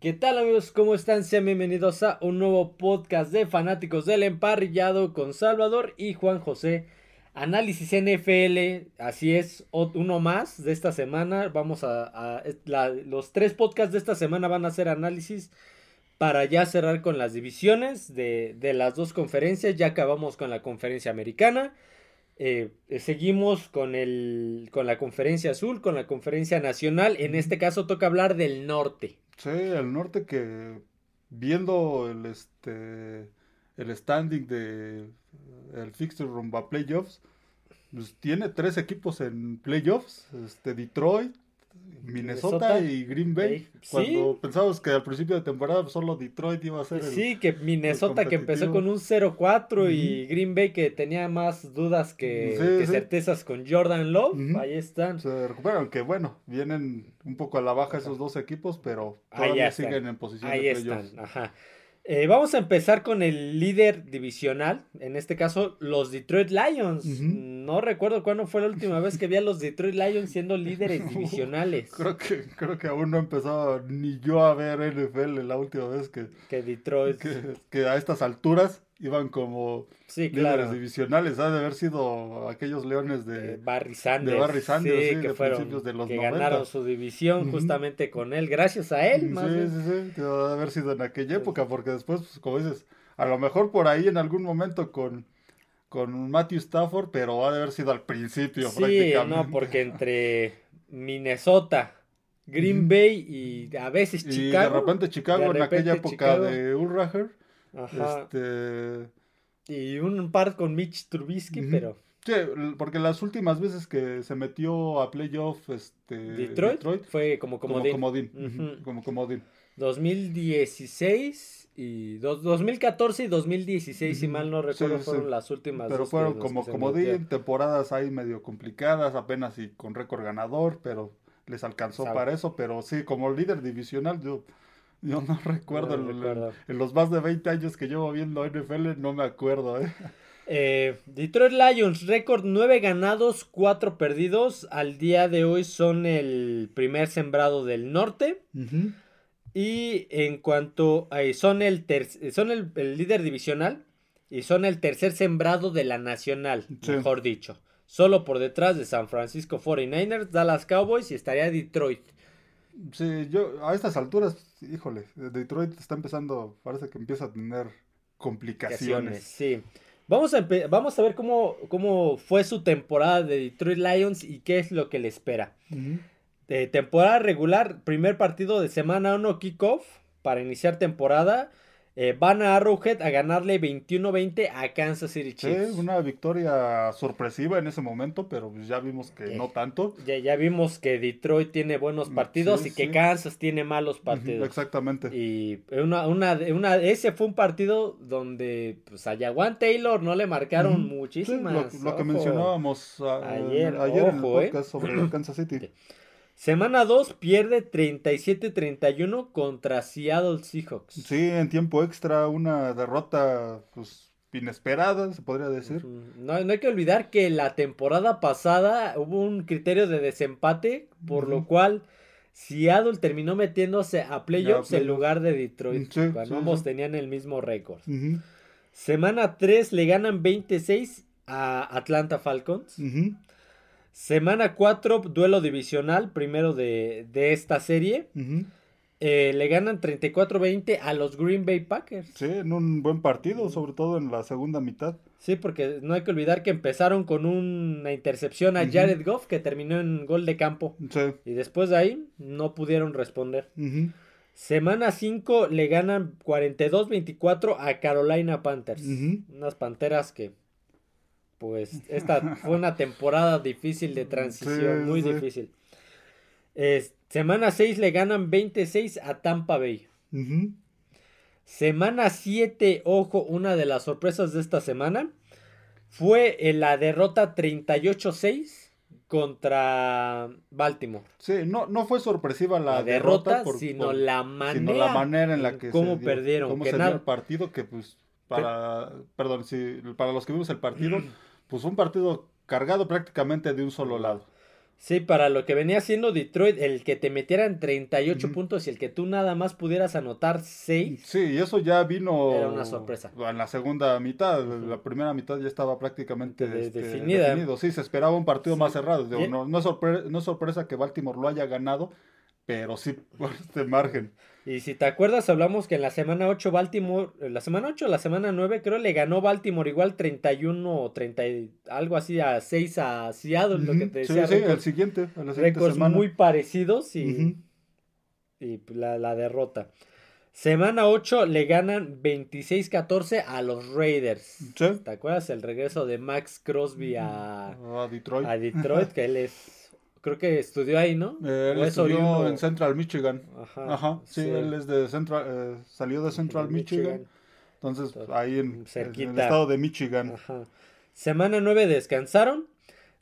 ¿Qué tal amigos? ¿Cómo están? Sean bienvenidos a un nuevo podcast de fanáticos del emparrillado con Salvador y Juan José. Análisis NFL, así es, uno más de esta semana. Vamos a... los tres podcasts de esta semana van a ser análisis para ya cerrar con las divisiones de, las dos conferencias. Ya acabamos con la conferencia americana. Eh, seguimos con, el, con la conferencia azul, con la conferencia nacional. En este caso toca hablar del norte. Sí, el norte que viendo el este el standing de el fixture rumba playoffs, pues tiene tres equipos en playoffs, este Detroit, Minnesota, y Green Bay. Cuando pensábamos que al principio de temporada solo Detroit iba a ser. El, sí, que Minnesota que empezó con un 0-4 y Green Bay que tenía más dudas que, certezas con Jordan Love. Ahí están. Se recuperan, que bueno, vienen un poco a la baja esos dos equipos, pero todavía siguen en posición Ahí están, ajá. Eh, vamos a empezar con el líder divisional, en este caso los Detroit Lions. No recuerdo cuándo fue la última vez que vi a los Detroit Lions siendo líderes divisionales. creo, que, creo que aún no he empezado ni yo a ver NFL la última vez que, que Detroit. que a estas alturas iban como sí, líderes divisionales. Ha de haber sido aquellos leones de, Barry Sanders. De sí, de principios de los que ganaron su división justamente con él, gracias a él. Más sí, sí, sí, ha de haber sido en aquella época, porque después, pues, como dices, a lo mejor por ahí en algún momento con, con Matthew Stafford, pero ha de haber sido al principio sí, no, porque entre Minnesota... Green Bay y a veces Chicago. Y de repente Chicago en aquella época de Ulraher Ajá. Este... Y un par con Mitch Trubisky, pero... Sí, porque las últimas veces que se metió a playoff este, Detroit, fue como comodín. Como comodín. Como comodín. 2016 y 2014 y 2016, si mal no recuerdo, fueron las últimas. Pero fueron como comodín, temporadas ahí medio complicadas, apenas y con récord ganador, pero les alcanzó para eso. Pero sí, como líder divisional, yo yo no recuerdo, en, los más de 20 años que llevo viendo NFL, no me acuerdo. ¿eh? Eh, Detroit Lions, récord 9 ganados, 4 perdidos. Al día de hoy son el primer sembrado del norte. Y en cuanto a, son, el, son el, líder divisional y son el tercer sembrado de la nacional, mejor dicho. Solo por detrás de San Francisco 49ers, Dallas Cowboys y estaría Detroit. Sí, yo a estas alturas, híjole, Detroit está empezando, parece que empieza a tener complicaciones. Sí. Vamos a, vamos a ver cómo, cómo fue su temporada de Detroit Lions y qué es lo que le espera. de temporada regular, primer partido de semana 1 kickoff para iniciar temporada. Eh, van a Arrowhead a ganarle 21-20 a Kansas City Chiefs. Sí, una victoria sorpresiva en ese momento, pero pues ya vimos que no tanto. Ya, ya vimos que Detroit tiene buenos mm, partidos y que Kansas tiene malos partidos. exactamente. Y una, una, una, ese fue un partido donde pues, a Jaguan Taylor no le marcaron muchísimas. lo, que mencionábamos ayer, ayer en el ¿eh? podcast sobre Kansas City. Semana 2 pierde 37-31 contra Seattle Seahawks. Sí, en tiempo extra, una derrota pues, inesperada, se podría decir. No, hay que olvidar que la temporada pasada hubo un criterio de desempate, por lo cual Seattle terminó metiéndose a playoffs en lugar de Detroit. cuando ambos tenían el mismo récord. Semana 3 le ganan 26 a Atlanta Falcons. Semana 4, duelo divisional, primero de, esta serie. Eh, le ganan 34-20 a los Green Bay Packers. Sí, en un buen partido, sobre todo en la segunda mitad. Sí, porque no hay que olvidar que empezaron con una intercepción a Jared Goff que terminó en gol de campo. Sí. Y después de ahí no pudieron responder. Semana 5 le ganan 42-24 a Carolina Panthers. Unas panteras que pues esta fue una temporada difícil de transición, muy difícil. semana 6 le ganan 26 a Tampa Bay. Semana 7, ojo, una de las sorpresas de esta semana fue la derrota 38-6 contra Baltimore. Sí, no, no fue sorpresiva la, derrota, sino, la manera, en la que cómo perdieron. Cómo se dio el partido que pues para, perdón, para los que vimos el partido, pues un partido cargado prácticamente de un solo lado. Sí, para lo que venía siendo Detroit, el que te metieran 38 puntos y el que tú nada más pudieras anotar 6. Sí, y eso ya vino. Era una sorpresa. En la segunda mitad. La primera mitad ya estaba prácticamente De- este, definida. definido. Sí, se esperaba un partido más cerrado. Digo, no, no, es sorpre- no es sorpresa que Baltimore lo haya ganado, pero sí por este margen. Y si te acuerdas, hablamos que en la semana 8 Baltimore, en la semana 8 o la semana 9 creo le ganó Baltimore igual 31 o 30, y- algo así a 6 a Seattle, lo que te Sí, decía. sí, el récords- siguiente, en la siguiente semana. muy parecidos y, Ujú. y la, la derrota. Semana 8 le ganan 26-14 a los Raiders. Sí. ¿Te acuerdas el regreso de Max Crosby a, A Detroit. a Detroit? Que él es, creo que estudió ahí, ¿no? Eh, él ¿O es estudió en Central Michigan. Ajá, Ajá, sí, él es de Central, eh, salió de Central Michigan. Entonces, Entonces, ahí en, en el estado de Michigan. Ajá. Semana 9 descansaron.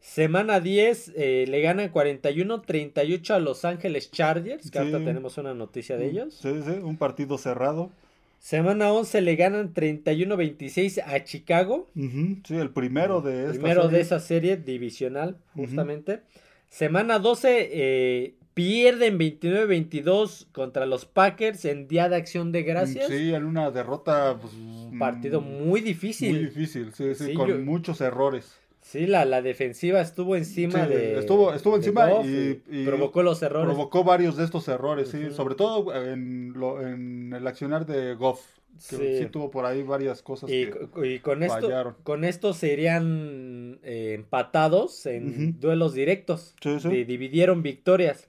Semana 10 eh, le ganan 41-38 a Los Ángeles Chargers, que Sí. ahorita tenemos una noticia de ellos. Sí, sí, un partido cerrado. Semana 11 le ganan 31-26 a Chicago, Ujú, Sí, el primero de esta primero de serie. esa serie divisional, justamente. Semana 12 eh, pierden 29-22 contra los Packers en Día de Acción de Gracias. Sí, en una derrota. pues, Un partido mm, muy difícil. Muy difícil, sí, sí, Sí, con yo- muchos errores. Sí, la, la defensiva estuvo encima Sí, de. estuvo- estuvo de encima Goff y- y provocó los errores. Provocó varios de estos errores, sí, Ujú. sobre todo en, lo, en el accionar de Goff, Sí. sí. tuvo por ahí varias cosas Y, que... y con esto, fallaron. con esto serían eh, empatados en duelos directos. Sí, sí. Di- dividieron victorias.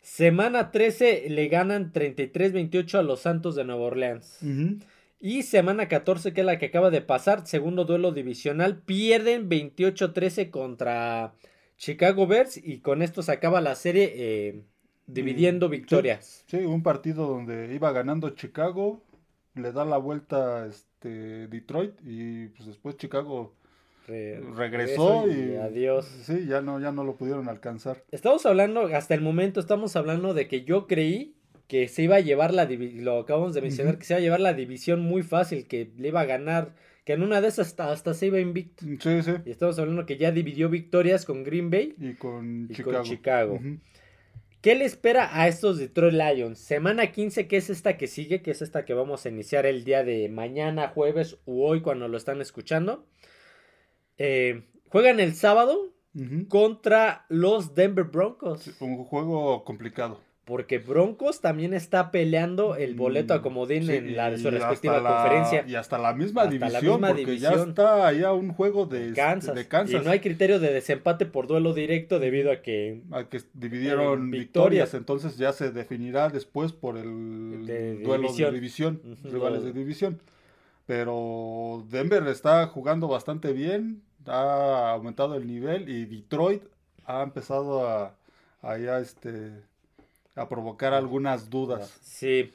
Semana 13 le ganan 33-28 a los Santos de Nueva Orleans. Y semana 14, que es la que acaba de pasar, segundo duelo divisional, pierden 28-13 contra Chicago Bears y con esto se acaba la serie eh, dividiendo Mm, victorias. Sí, un partido donde iba ganando Chicago, le da la vuelta este Detroit y pues después Chicago Re- regresó y, adiós. Sí, ya no ya no lo pudieron alcanzar. Estamos hablando, hasta el momento estamos hablando de que yo creí que se iba a llevar la lo acabamos de mencionar, que se iba a llevar la división muy fácil, que le iba a ganar, que en una de esas hasta, hasta se iba invicto. Sí, sí. Y estamos hablando que ya dividió victorias con Green Bay. Y con Y con Chicago. Ujú. ¿Qué le espera a estos Detroit Lions? Semana 15, que es esta que sigue, que es esta que vamos a iniciar el día de mañana, jueves u hoy cuando lo están escuchando. Eh, juegan el sábado contra los Denver Broncos. Sí, un juego complicado. Porque Broncos también está peleando el boleto a comodín Sí, en la de su respectiva la- conferencia. y hasta la misma Hasta la división, misma porque ya está allá un juego de, este, Kansas. de Kansas. Y no hay criterio de desempate por duelo directo debido a que a que dividieron victorias, victorias. entonces ya se definirá después por el De duelo división. de división, rivales de división. Pero Denver está jugando bastante bien, ha aumentado el nivel y Detroit ha empezado a, a ya, este, a provocar algunas dudas. Sí.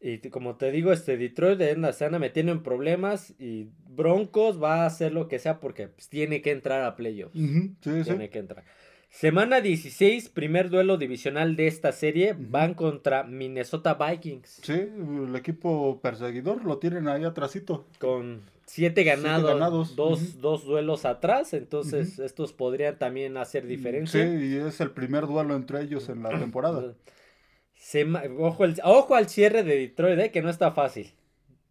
Y como te digo, este Detroit de anda- se anda metiendo en problemas y Broncos va a hacer lo que sea porque pues, tiene que entrar a playoffs. Ujú, sí, sí. Tiene que entrar. Semana 16, primer duelo divisional de esta serie, Ujú. van contra Minnesota Vikings. Sí, el equipo perseguidor lo tienen ahí atrásito. Con siete ganados, ganados, Dos, dos duelos atrás, entonces estos podrían también hacer Sí, diferencia. y es el primer duelo entre ellos en la temporada. Ojo, el- ojo al cierre de Detroit, eh, que no está fácil.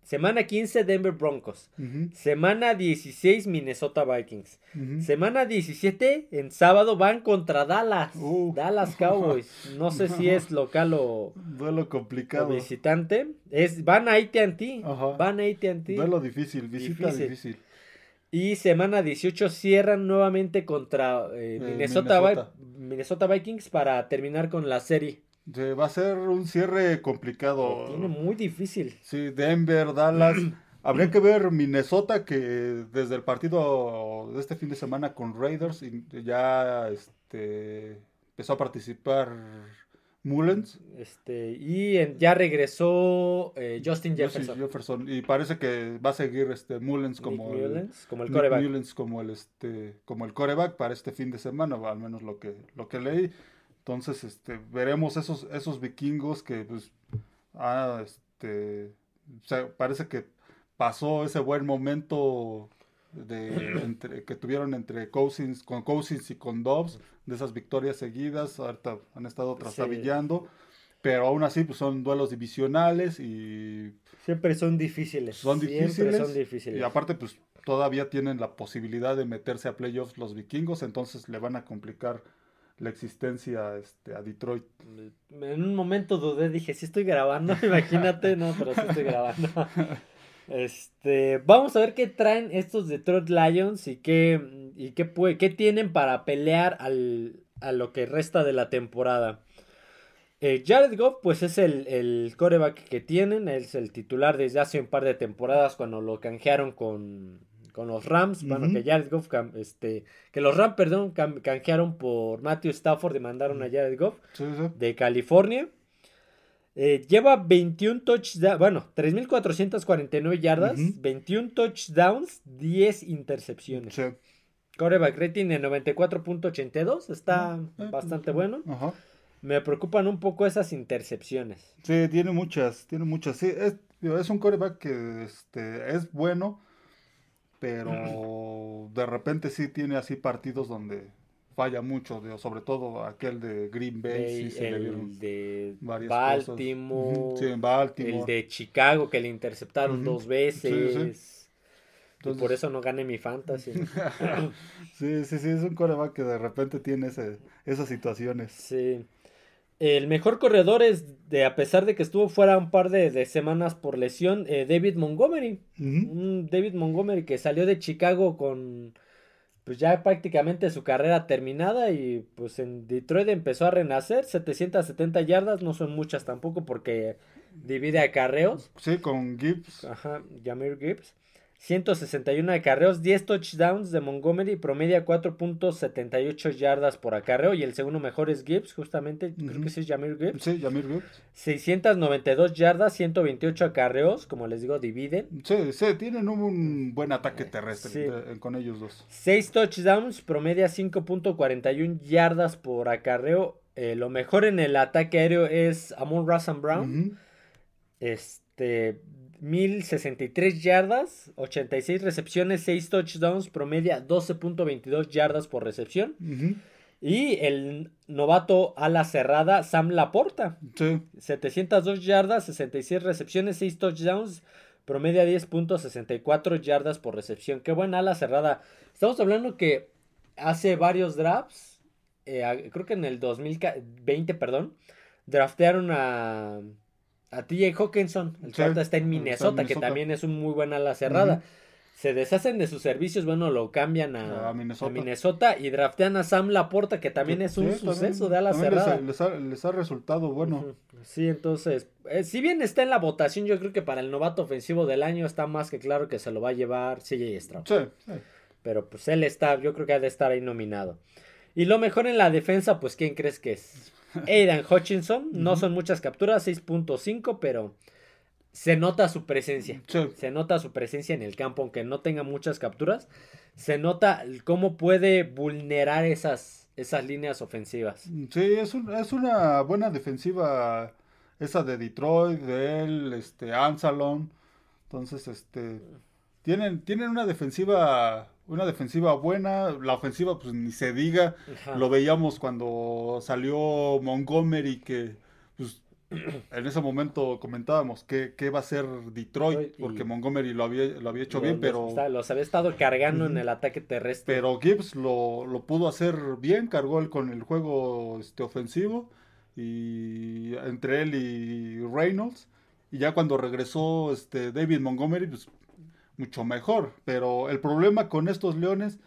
Semana 15, Denver Broncos. Semana 16, Minnesota Vikings. Semana 17, en sábado van contra Dallas. Uh. Dallas Cowboys. No sé si es local o, Duelo o complicado. visitante. Es, van a AT&T. Ajá. Van a AT&T. Duelo difícil, visita Difícil. difícil. Y semana 18 cierran nuevamente contra eh, Eh, Minnesota, Minnesota. Vi- Minnesota Vikings para terminar con la serie. Va a ser un cierre complicado. tiene muy difícil. Sí, Denver, Dallas. Habría que ver Minnesota que desde el partido de este fin de semana con Raiders ya este, empezó a participar Mullens. Este, y en- ya regresó eh, Justin Jefferson. Jefferson. Y parece que va a seguir este Mullens como Nick el, Mullens, como el coreback. Mullens como el este como el coreback para este fin de semana, al menos lo que lo que leí. Entonces, este veremos esos esos vikingos que pues ah, este o sea, parece que pasó ese buen momento de, entre, que tuvieron entre Cousins, con Cousins y con Dobbs, de esas victorias seguidas, ahorita han estado trastabillando, pero aún así pues son duelos divisionales y... Siempre son difíciles. Son Siempre difíciles. son difíciles. Y aparte pues todavía tienen la posibilidad de meterse a playoffs los vikingos, entonces le van a complicar la existencia este, a Detroit. En un momento dudé, dije, si estoy grabando, imagínate, no, pero sí estoy grabando. Este, vamos a ver qué traen estos Detroit Lions y qué, y qué, puede, qué tienen para pelear al, a lo que resta de la temporada. Eh, Jared Goff, pues es el, el coreback que tienen, es el titular desde hace un par de temporadas cuando lo canjearon con, con los Rams. Bueno, que Jared Goff, este, que los Rams, perdón, canjearon por Matthew Stafford y mandaron a Jared Goff Sí, sí. de California. Eh, lleva 21 touchdowns, bueno, 3.449 yardas, Ujú. 21 touchdowns, 10 intercepciones. Sí. Coreback rating de 94.82, está Eh, bastante pues, bueno. Ajá. Me preocupan un poco esas intercepciones. Sí, tiene muchas, tiene muchas. Sí, es, es un coreback que este, es bueno, pero de repente sí tiene así partidos donde falla mucho, digo, sobre todo aquel de Green Bay, sí De- se le vieron el de Baltimore, cosas. Ujú, Sí, en Baltimore. el de Chicago que le interceptaron dos veces. Sí, sí. Y por eso no gané mi fantasy. Sí, sí, sí, es un coreback que de repente tiene ese, esas situaciones. Sí. El mejor corredor es, de, a pesar de que estuvo fuera un par de, de semanas por lesión, eh, David Montgomery. Un David Montgomery que salió de Chicago con pues ya prácticamente su carrera terminada y pues en Detroit empezó a renacer. 770 yardas, no son muchas tampoco porque divide acarreos. Sí, con Gibbs. Ajá, Jameer Gibbs. 161 acarreos, 10 touchdowns de Montgomery, promedia 4.78 yardas por acarreo. Y el segundo mejor es Gibbs, justamente, creo que sí es Jameer Gibbs. Sí, Jamir Gibbs. 692 yardas, 128 acarreos, como les digo, dividen. Sí, sí, tienen un buen ataque terrestre Sí. de- con ellos dos. 6 touchdowns, promedia 5.41 yardas por acarreo. Eh, lo mejor en el ataque aéreo es Amon Russell Brown. Este, 1063 yardas, 86 recepciones, 6 touchdowns, promedia 12.22 yardas por recepción. Ujú. Y el novato ala cerrada, Sam Laporta, Sí, 702 yardas, 66 recepciones, 6 touchdowns, promedia 10.64 yardas por recepción. Qué buena ala cerrada. Estamos hablando que hace varios drafts, eh, a- creo que en el 2020, perdón, draftearon a, a TJ Hawkinson, el Sí, está en está en Minnesota, que también es un muy buen ala cerrada. Se deshacen de sus servicios, bueno, lo cambian a, A Minnesota. a Minnesota y draftean a Sam Laporta, que también es un Sí, también- suceso de ala les- cerrada. Les, ha, les ha resultado bueno. Sí, entonces, eh, si bien está en la votación, yo creo que para el novato ofensivo del año está más que claro que se lo va a llevar CJ Stroud. Sí, sí. Pero pues él está, yo creo que ha de estar ahí nominado. Y lo mejor en la defensa, pues ¿quién crees que es? Aidan Hutchinson, no son muchas capturas, 6.5, pero se nota su presencia. Sí. Se nota su presencia en el campo, aunque no tenga muchas capturas. Se nota cómo puede vulnerar esas, esas líneas ofensivas. Sí, es, un- es una buena defensiva esa de Detroit, de él, este, Ansalon. Entonces, este, tienen, tienen una defensiva, una defensiva buena. La ofensiva, pues ni se diga. Ajá. Lo veíamos cuando salió Montgomery, que pues, en ese momento comentábamos que, que va a ser Detroit, Y- porque Montgomery lo había, lo había hecho bien, los, pero... está- los había estado cargando en el ataque terrestre. Pero Gibbs lo, lo pudo hacer bien, cargó él con el juego este, ofensivo y entre él y Reynolds. Y ya cuando regresó este, David Montgomery, pues mucho mejor. Pero el problema con estos Leones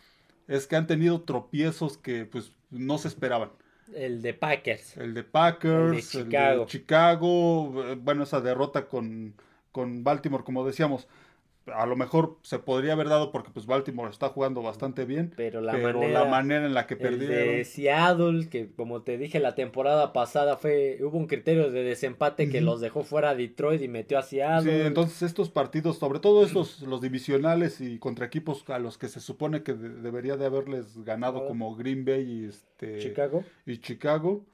es que han tenido tropiezos que pues no se esperaban. El de Packers. El de Packers, El de Chicago. Chicago, eh, bueno, esa derrota con, con Baltimore, como decíamos, a lo mejor se podría haber dado porque pues Baltimore está jugando bastante bien, Pero la pero manera. la manera en la que perdieron. de Seattle, que como te dije la temporada pasada fue hubo un criterio de desempate que los dejó fuera a Detroit y metió a Sí, Seattle. entonces estos partidos, sobre todo estos, los divisionales y contra equipos a los que se supone que de- debería de haberles ganado como Green Bay y este Chicago. y Chicago,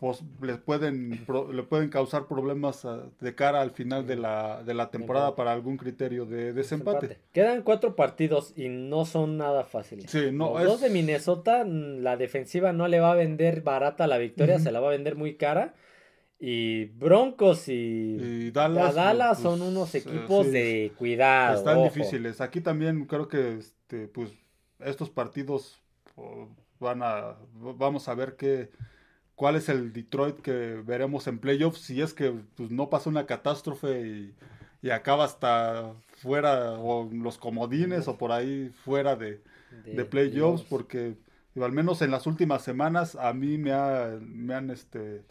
pues, les pueden pro- le pueden causar problemas ah, de cara al final de la, de la temporada para algún criterio de desempate. Empate. Quedan cuatro partidos y no son nada fáciles. Sí, no, Los es- dos de Minnesota, la defensiva no le va a vender barata la victoria, se la va a vender muy cara. Y Broncos y, Y Dallas, Dallas pues, son unos eh, equipos sí, de cuidado. Están ojo. difíciles. Aquí también creo que este, pues, estos partidos oh, van a, vamos a ver qué, cuál es el Detroit que veremos en playoffs. Si es que pues, no pasa una catástrofe y, y acaba hasta fuera o los comodines o por ahí fuera de, de playoffs, porque digo, al menos en las últimas semanas a mí me, ha- me han este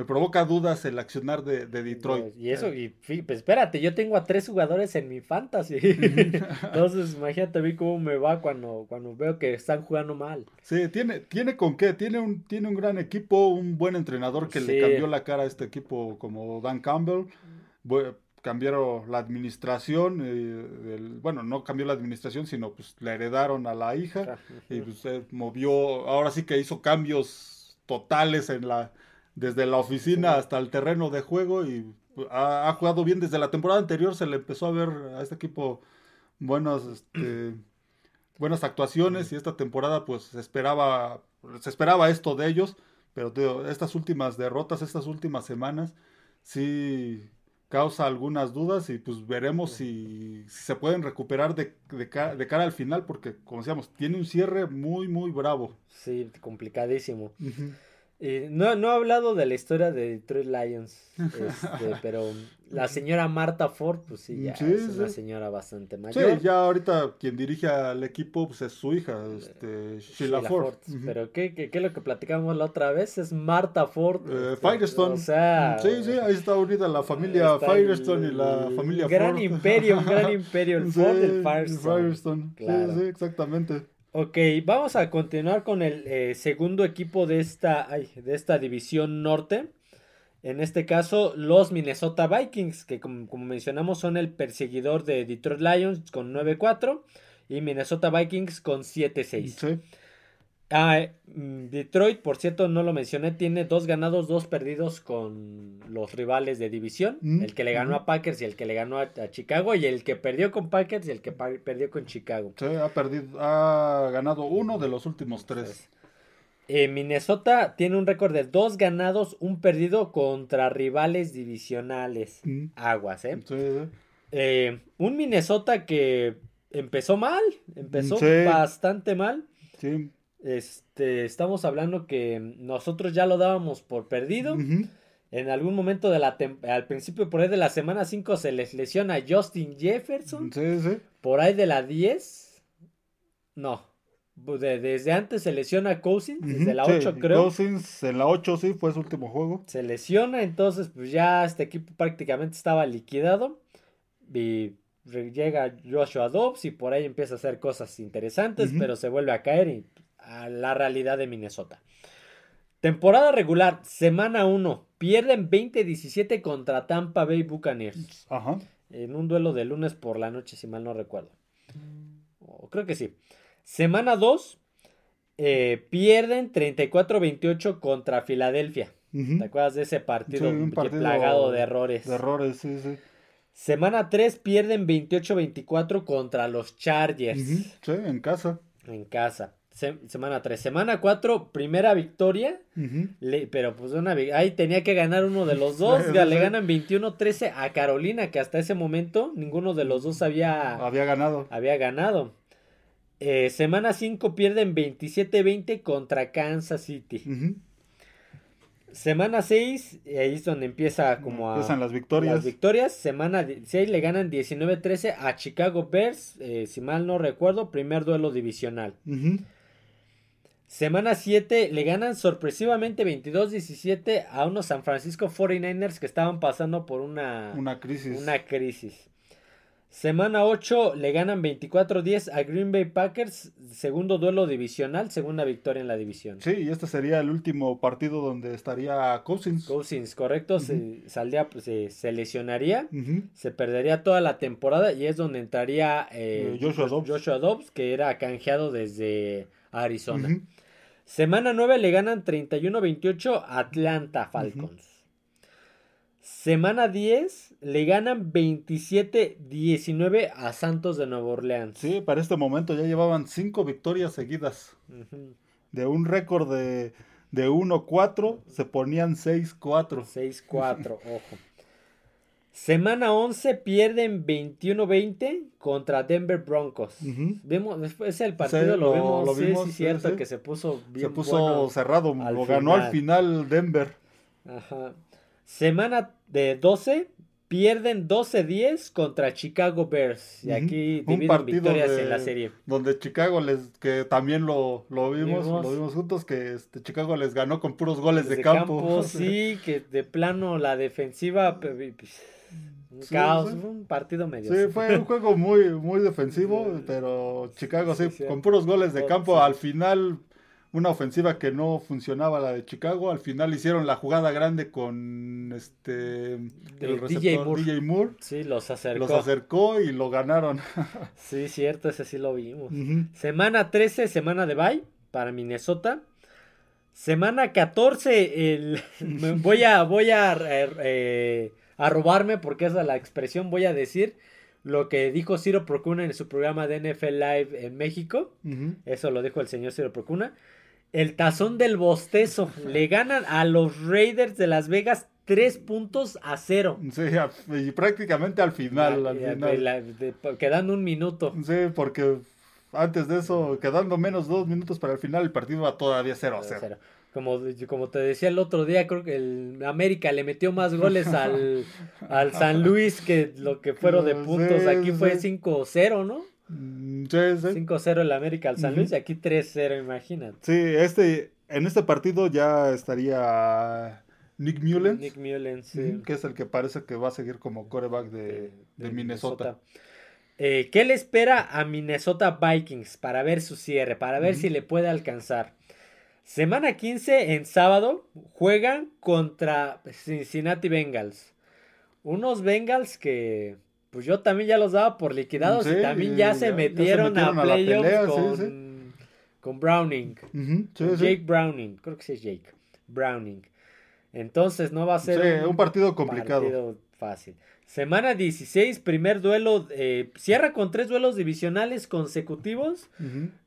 me provoca dudas el accionar de, de Detroit. Y eso, y pues espérate, yo tengo a tres jugadores en mi fantasy. Entonces, imagínate a mí cómo me va cuando, cuando veo que están jugando mal. Sí, tiene, tiene con qué, tiene un, tiene un gran equipo, un buen entrenador que le cambió la cara a este equipo como Dan Campbell. Cambiaron la administración, eh, bueno, no cambió la administración, sino pues la heredaron a la hija y pues eh, movió, ahora sí que hizo cambios totales en la, desde la oficina hasta el terreno de juego y ha, ha jugado bien. Desde la temporada anterior, se le empezó a ver a este equipo buenos, este, buenas actuaciones y esta temporada pues se esperaba, se esperaba esto de ellos, pero digo, estas últimas derrotas, estas últimas semanas, sí causa algunas dudas y pues veremos si, si se pueden recuperar de, de ca- de cara al final, porque como decíamos, tiene un cierre muy, muy bravo. Sí, complicadísimo. Eh, no, no he hablado de la historia de Detroit Lions, este, pero la señora Marta Ford, pues sí, ya Sí, es una sí. señora bastante Sí, mayor. ya ahorita quien dirige al equipo pues, es su hija, este, Sheila, Sheila Ford. Pero ¿qué, qué, qué es lo que platicamos la otra vez? Es Marta Ford. Eh, este, Firestone. O sea, sí, sí, ahí está unida la familia Firestone y la familia gran Ford. imperio, un gran imperio, el Sí, Ford del el Firestone. Firestone. Claro. Sí, sí, exactamente. Ok, vamos a continuar con el eh, segundo equipo de esta, de esta división norte. En este caso, los Minnesota Vikings, que como, como mencionamos son el perseguidor de Detroit Lions con 9-4 y Minnesota Vikings con 7-6. Sí. Ah, eh, mm, Detroit, por cierto, no lo mencioné, tiene dos ganados, dos perdidos con los rivales de división. Mm, El que le ganó a Packers y el que le ganó a, a Chicago y el que perdió con Packers y el que perdió con Chicago. Sí, ha perdido, ha ganado uno de los últimos tres. Eh, Minnesota tiene un récord de dos ganados, un perdido contra rivales divisionales. Mm. Aguas, ¿eh? Sí, sí. Eh, un Minnesota que empezó mal, empezó Sí. bastante mal. Sí. Este, estamos hablando que nosotros ya lo dábamos por perdido. En algún momento de la al principio por ahí de la semana 5 se les lesiona a Justin Jefferson. Sí, sí. Por ahí de la 10. No. de- desde antes se lesiona a Cousins, desde la Ujú, 8 sí, creo. Cousins en la 8 sí fue su último juego. Se lesiona, entonces pues ya este equipo prácticamente estaba liquidado. Y llega Joshua Dobbs y por ahí empieza a hacer cosas interesantes, pero se vuelve a caer y- a la realidad de Minnesota. Temporada regular, semana 1. Pierden 20-17 contra Tampa Bay Buccaneers. Ajá. En un duelo de lunes por la noche, si mal no recuerdo. Creo que sí. Semana 2. eh, pierden 34-28 contra Filadelfia. Ujú. ¿Te acuerdas de ese partido, Sí, un partido plagado de errores? De errores, sí, sí. Semana 3 pierden 28-24 contra los Chargers Sí, en casa. en casa. Se- semana 3. Semana 4, primera victoria. Ujú. le- pero pues una ahí tenía que ganar uno de los dos. Le ganan 21-13 a Carolina, que hasta ese momento ninguno de los dos había, Había ganado. había ganado. Eh, semana 5 pierden 27-20 contra Kansas City. Ujú. Semana 6, ahí es donde empieza como a... Empiezan las victorias. Las victorias, semana 6 le ganan 19-13 a Chicago Bears, eh, si mal no recuerdo, primer duelo divisional. Ujú. Semana 7 le ganan sorpresivamente 22-17 a unos San Francisco 49ers que estaban pasando por una, Una crisis. una crisis. Semana 8 le ganan 24-10 a Green Bay Packers, segundo duelo divisional, segunda victoria en la división. Sí, y este sería el último partido donde estaría Cousins. Cousins, correcto, se, saldría, pues, se, se lesionaría. Se perdería toda la temporada y es donde entraría eh, Eh, Joshua Dobbs. Joshua Dobbs, que era canjeado desde Arizona. Ujú. Semana 9 le ganan 31-28 a Atlanta Falcons. Semana 10 le ganan 27-19 a Santos de Nueva Orleans. Sí, para este momento ya llevaban 5 victorias seguidas. Ujú. De un récord de, de 1-4 se ponían 6-4. 6-4, ojo. Semana 11 pierden 21-20 contra Denver Broncos. Ujú. Vemos, después el partido Sí, lo, vemos, lo sí, vimos, sí, sí, cierto que se puso bien Se puso bueno. cerrado, al lo ganó al final Denver. Ajá. Semana de 12 pierden 12-10 contra Chicago Bears. Y aquí Un dividen partido victorias de- en la serie. Donde Chicago les, que también lo, lo vimos, Vimos. lo vimos juntos, que este, Chicago les ganó con puros goles de Desde campo. sí, que de plano la defensiva, un Sí, caos, sí. un partido medio. Sí, fue un juego muy, muy defensivo, pero Chicago sí, con puros goles de campo. Al final, una ofensiva que no funcionaba la de Chicago. Al final hicieron la jugada grande con este el DJ receptor Moore. DJ Moore. Sí, los acercó. Los acercó y lo ganaron. Sí, cierto, ese sí lo vimos. Semana 13, semana de bye para Minnesota. Semana 14, el... voy a, voy a, eh, a robarme porque esa es la expresión. Voy a decir lo que dijo Ciro Procuna en su programa de NFL Live en México. Eso lo dijo el señor Ciro Procuna. El tazón del bostezo. Le ganan a los Raiders de Las Vegas 3 puntos a 0. Sí, y prácticamente al final. al La- final. la- de- quedando un minuto. Sí, porque antes de eso, quedando menos dos minutos para el final, el partido va todavía 0 a 0. Como, como te decía el otro día, creo que el América le metió más goles al, al San Luis que lo que fueron de puntos. Aquí fue sí. 5-0, ¿no? Mm, Sí, sí. 5-0 el América al San. Luis y aquí 3-0, imagínate. Sí, este, en este partido ya estaría Nick Mullens, Nick Mullens, sí. que es el que parece que va a seguir como coreback de, de Minnesota. Eh, ¿Qué le espera a Minnesota Vikings para ver su cierre? Para ver si le puede alcanzar. Semana 15 en sábado juegan contra Cincinnati Bengals. Unos Bengals que pues yo también ya los daba por liquidados Sí, y también ya, se, ya se metieron a a la playoffs sí, con, sí. con Browning. Con. Jake Browning. Creo que sí es Jake. Browning. Entonces no va a ser un partido complicado. partido fácil. Semana 16, primer duelo. eh, cierra con tres duelos divisionales consecutivos.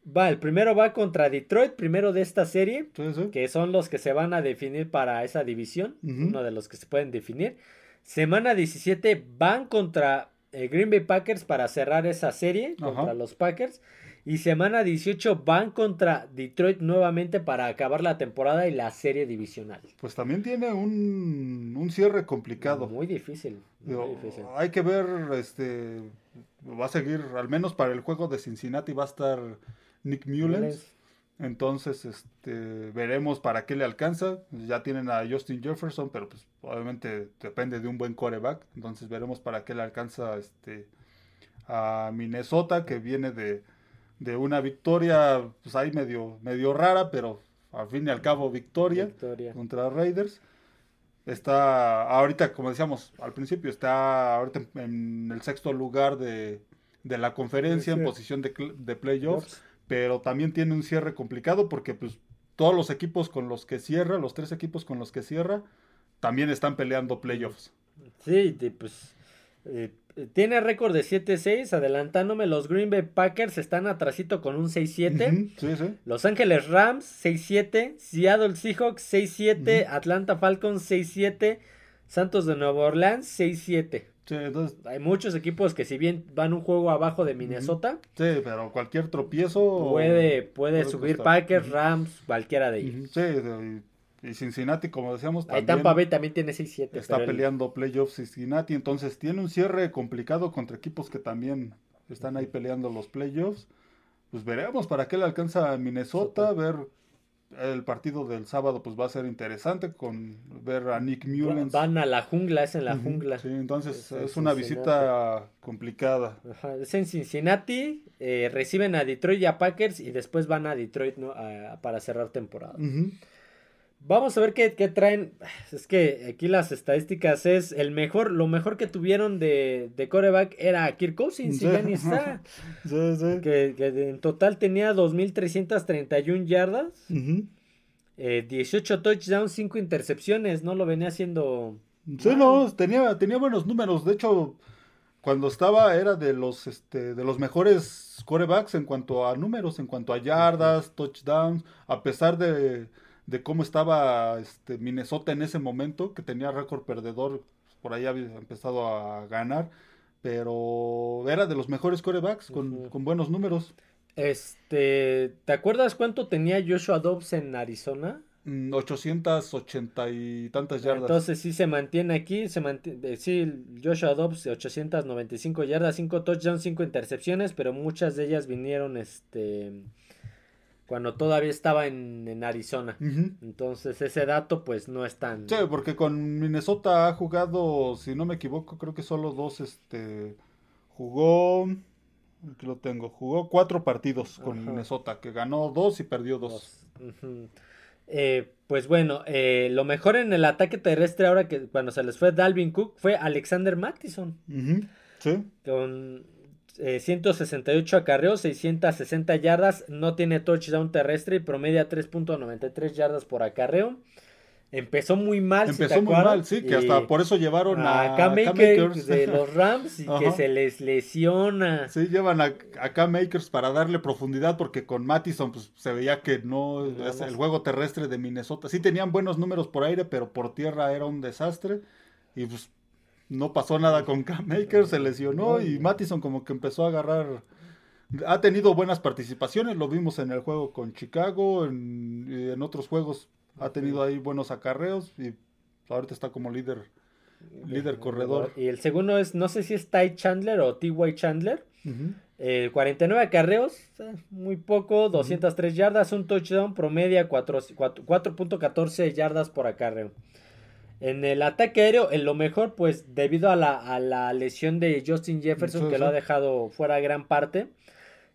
Va, el primero va contra Detroit, primero de esta serie, sí, sí. que son los que se van a definir para esa división. Uno de los que se pueden definir. Semana 17 van contra eh, Green Bay Packers para cerrar esa serie contra los Packers. Y semana 18 van contra Detroit nuevamente para acabar la temporada y la serie divisional. Pues también tiene un, un cierre complicado. Muy difícil. Muy difícil. hay que ver, este, va a seguir, al menos para el juego de Cincinnati va a estar Nick Mullens. Entonces, este, veremos para qué le alcanza. Ya tienen a Justin Jefferson, pero pues obviamente depende de un buen coreback. Entonces veremos para qué le alcanza este a Minnesota, que viene de, de una victoria, pues ahí medio, medio rara, pero al fin y al cabo victoria Victoria. contra Raiders. Está ahorita, como decíamos al principio, está ahorita en, en el sexto lugar de, de la conferencia, Sí. en posición de, playoffs pero también tiene un cierre complicado porque pues todos los equipos con los que cierra, los tres equipos con los que cierra, también están peleando playoffs. Sí, pues eh, tiene récord de 7-6, adelantándome, los Green Bay Packers están atrasito con un 6-7. Ujú, Sí, sí. Los Ángeles Rams 6-7, Seattle Seahawks 6-7, Atlanta Falcons 6-7, Santos de Nueva Orleans 6-7. Sí, entonces, Hay muchos equipos que si bien van un juego abajo de Minnesota, sí, pero cualquier tropiezo puede, puede puede subir costar. Packers. Rams, cualquiera de ellos. Sí, y, Cincinnati, como decíamos, también Tampa Bay también tiene 6-7. está pero el- peleando playoffs Cincinnati, entonces tiene un cierre complicado contra equipos que también están ahí peleando los playoffs. Pues veremos para qué le alcanza a Minnesota, ver el partido del sábado pues va a ser interesante con ver a Nick Mullens. Van a la jungla, es en la jungla. Sí, entonces Es una Cincinnati. visita complicada. Ajá, es en Cincinnati, eh, reciben a Detroit y a Packers y después van a Detroit ¿no? A- para cerrar temporada. Ujú. Vamos a ver qué, qué, traen. Es que aquí las estadísticas es el mejor, lo mejor que tuvieron de, de coreback era Kirk Cousins y ya ni está. Sí, sí. Que, que, en total tenía 2.331 yardas, 18 eh, touchdowns, 5 intercepciones, ¿no? Lo venía haciendo... Sí, no, tenía, tenía buenos números. De hecho, cuando estaba era de los, este, de los mejores corebacks en cuanto a números, en cuanto a yardas, touchdowns, a pesar de de cómo estaba este, Minnesota en ese momento, que tenía récord perdedor, por ahí había empezado a ganar, pero era de los mejores corebacks con, buenos números. Este, ¿te acuerdas cuánto tenía Joshua Dobbs en Arizona? 880 mm, y tantas yardas. Entonces sí se mantiene aquí, se mantiene, eh, sí, Joshua Dobbs 895 yardas, 5 touchdowns, 5 intercepciones, pero muchas de ellas vinieron este cuando todavía estaba en, Arizona. Entonces ese dato pues no es tan... Sí, porque con Minnesota ha jugado, si no me equivoco, creo que solo dos, este, jugó, aquí lo tengo, jugó cuatro partidos con Minnesota, que ganó dos y perdió dos. Eh, pues bueno, eh, lo mejor en el ataque terrestre ahora que cuando se les fue Dalvin Cook fue Alexander Mattison. Sí. Con 168 eh, acarreos, 660 yardas, no tiene touchdown terrestre y promedia 3.93 yardas por acarreo. Empezó muy mal. Empezó muy mal, sí, que hasta por eso llevaron a, a Makers de los Rams y que se les lesiona. Sí, llevan a, a Makers para darle profundidad porque con Mattison pues, se veía que no, es el juego terrestre de Minnesota. Sí tenían buenos números por aire, pero por tierra era un desastre. Y pues no pasó nada con Cam Maker, se lesionó y Mattison como que empezó a agarrar. Ha tenido buenas participaciones, lo vimos en el juego con Chicago, en, en otros juegos ha tenido ahí buenos acarreos y ahorita está como líder líder corredor. Y el segundo es, no sé si es Ty Chandler o T.Y. Chandler. 49 eh, acarreos, eh, muy poco, 203 yardas, un touchdown, promedia 4.14 yardas por acarreo. En el ataque aéreo, en lo mejor, pues debido a la, lesión de Justin Jefferson, que lo ha dejado fuera gran parte.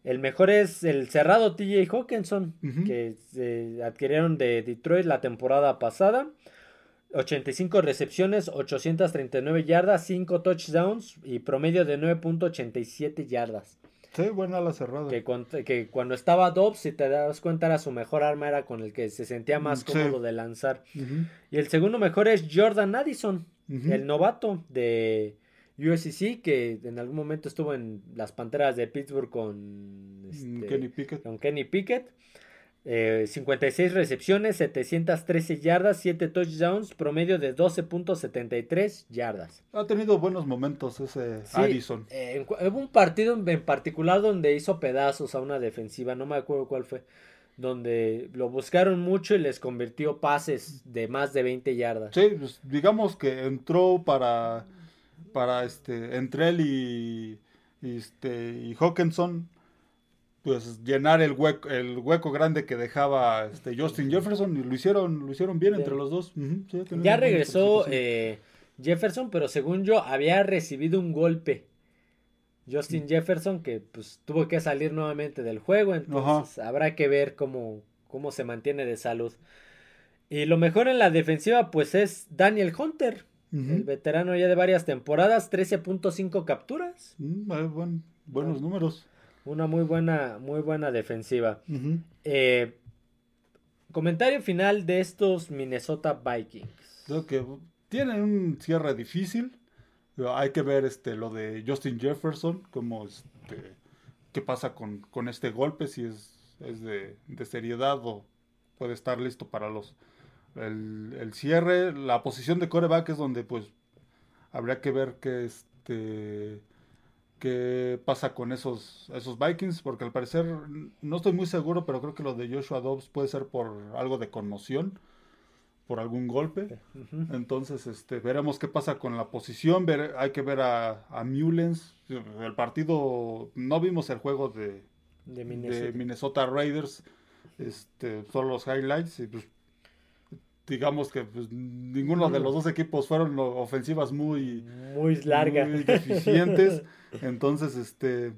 El mejor es el cerrado TJ Hawkinson, que se adquirieron de Detroit la temporada pasada. 85 recepciones, 839 yardas, 5 touchdowns y promedio de 9.87 yardas. Sí, buena la cerrada. Que, que, cuando estaba Dobbs, si te das cuenta, era su mejor arma, era con el que se sentía más cómodo de lanzar. Y el segundo mejor es Jordan Addison, el novato de USC, que en algún momento estuvo en las Panteras de Pittsburgh con, este, Kenny Pickett. Con Kenny Pickett. 56 eh, recepciones, 713 yardas, 7 touchdowns, promedio de 12.73 yardas. Ha tenido buenos momentos ese Addison. Eh, hubo un partido en particular donde hizo pedazos a una defensiva, no me acuerdo cuál fue, donde lo buscaron mucho y les convirtió pases de más de 20 yardas. Sí, pues, digamos que entró para, para este, entre él y, este, y Hawkinson pues llenar el hueco, el hueco grande que dejaba este Justin Jefferson y lo hicieron, lo hicieron bien, entre los dos. ya regresó eh, Jefferson, pero según yo había recibido un golpe. Justin Jefferson que pues tuvo que salir nuevamente del juego, entonces habrá que ver cómo, cómo se mantiene de salud. Y lo mejor en la defensiva pues es Daniel Hunter, el veterano ya de varias temporadas, 13.5 capturas. Mm, eh, buenos números. Una muy buena, muy buena defensiva. Eh, comentario final de estos Minnesota Vikings. Creo que tienen un cierre difícil. Hay que ver este lo de Justin Jefferson, cómo este, qué pasa con, este golpe, si es, es de, seriedad o puede estar listo para los el, el, cierre. La posición de coreback es donde pues habría que ver que este qué pasa con esos, esos Vikings, porque al parecer, no estoy muy seguro, pero creo que lo de Joshua Dobbs puede ser por algo de conmoción, por algún golpe. Entonces, este, veremos qué pasa con la posición, ver, hay que ver a, a Mullens. El partido, no vimos el juego de, de, Minnesota. Raiders, este, solo los highlights, y pues digamos que pues, ninguno de los dos equipos fueron ofensivas muy, muy largas, muy deficientes. Entonces, este,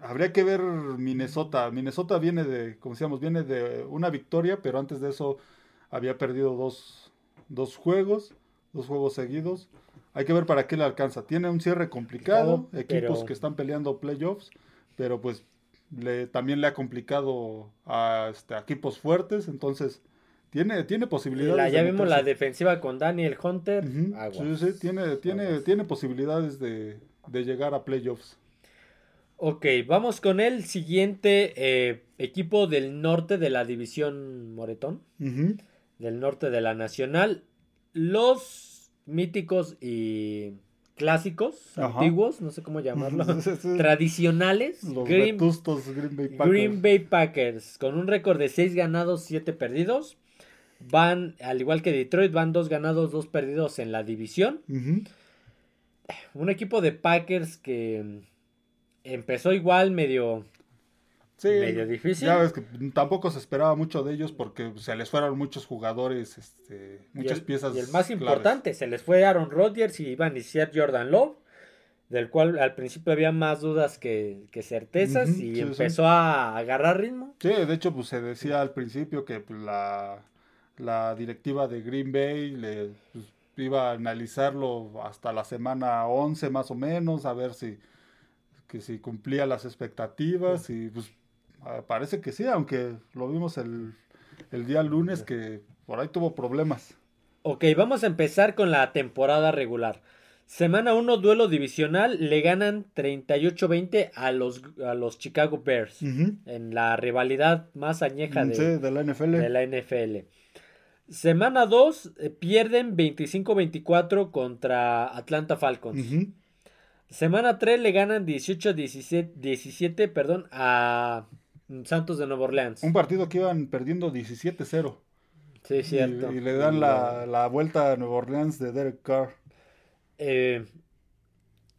habría que ver Minnesota. Minnesota viene de, como decíamos, viene de una victoria, pero antes de eso había perdido dos, dos juegos, dos juegos seguidos. Hay que ver para qué le alcanza. Tiene un cierre complicado, equipos pero- que están peleando playoffs, pero pues le, también le ha complicado a, este, a equipos fuertes, entonces tiene, tiene posibilidades. La- ya de vimos la defensiva con Daniel Hunter. Aguas. Sí, sí, tiene, tiene, Aguas. tiene posibilidades de, de llegar a playoffs. Ok, vamos con el siguiente eh, equipo del norte de la división Moretón, del norte de la Nacional. Los míticos y clásicos, Ajá. antiguos, no sé cómo llamarlo, tradicionales, Los Green Bay Packers. Green Bay Packers, con un récord de 6 ganados, 7 perdidos. Van, al igual que Detroit, van 2 ganados, 2 perdidos en la división. Un equipo de Packers que mm, empezó igual medio, Sí, medio difícil. ya ves que tampoco se esperaba mucho de ellos porque se les fueron muchos jugadores, este, Y muchas el- piezas. Y el más claves. importante, se les fue Aaron Rodgers y iban a iniciar Jordan Love, del cual al principio había más dudas que, que certezas y sí, sí. empezó a agarrar ritmo. Sí, de hecho, pues se decía al principio que pues, la, la directiva de Green Bay le pues, iba a analizarlo hasta la semana 11 más o menos, a ver si, que si cumplía las expectativas y pues parece que sí, aunque lo vimos el, el día lunes que por ahí tuvo problemas. Ok, vamos a empezar con la temporada regular. Semana 1, duelo divisional, le ganan 38-20 a los, a los Chicago Bears en la rivalidad más añeja de, Sí, de la NFL. de la NFL. Semana 2, eh, pierden 25-24 contra Atlanta Falcons. Semana 3 le ganan 18-17 perdón, a Santos de Nueva Orleans. Un partido que iban perdiendo 17-0. Sí, cierto. Y, y le dan la, la vuelta a Nueva Orleans de Derek Carr. Eh,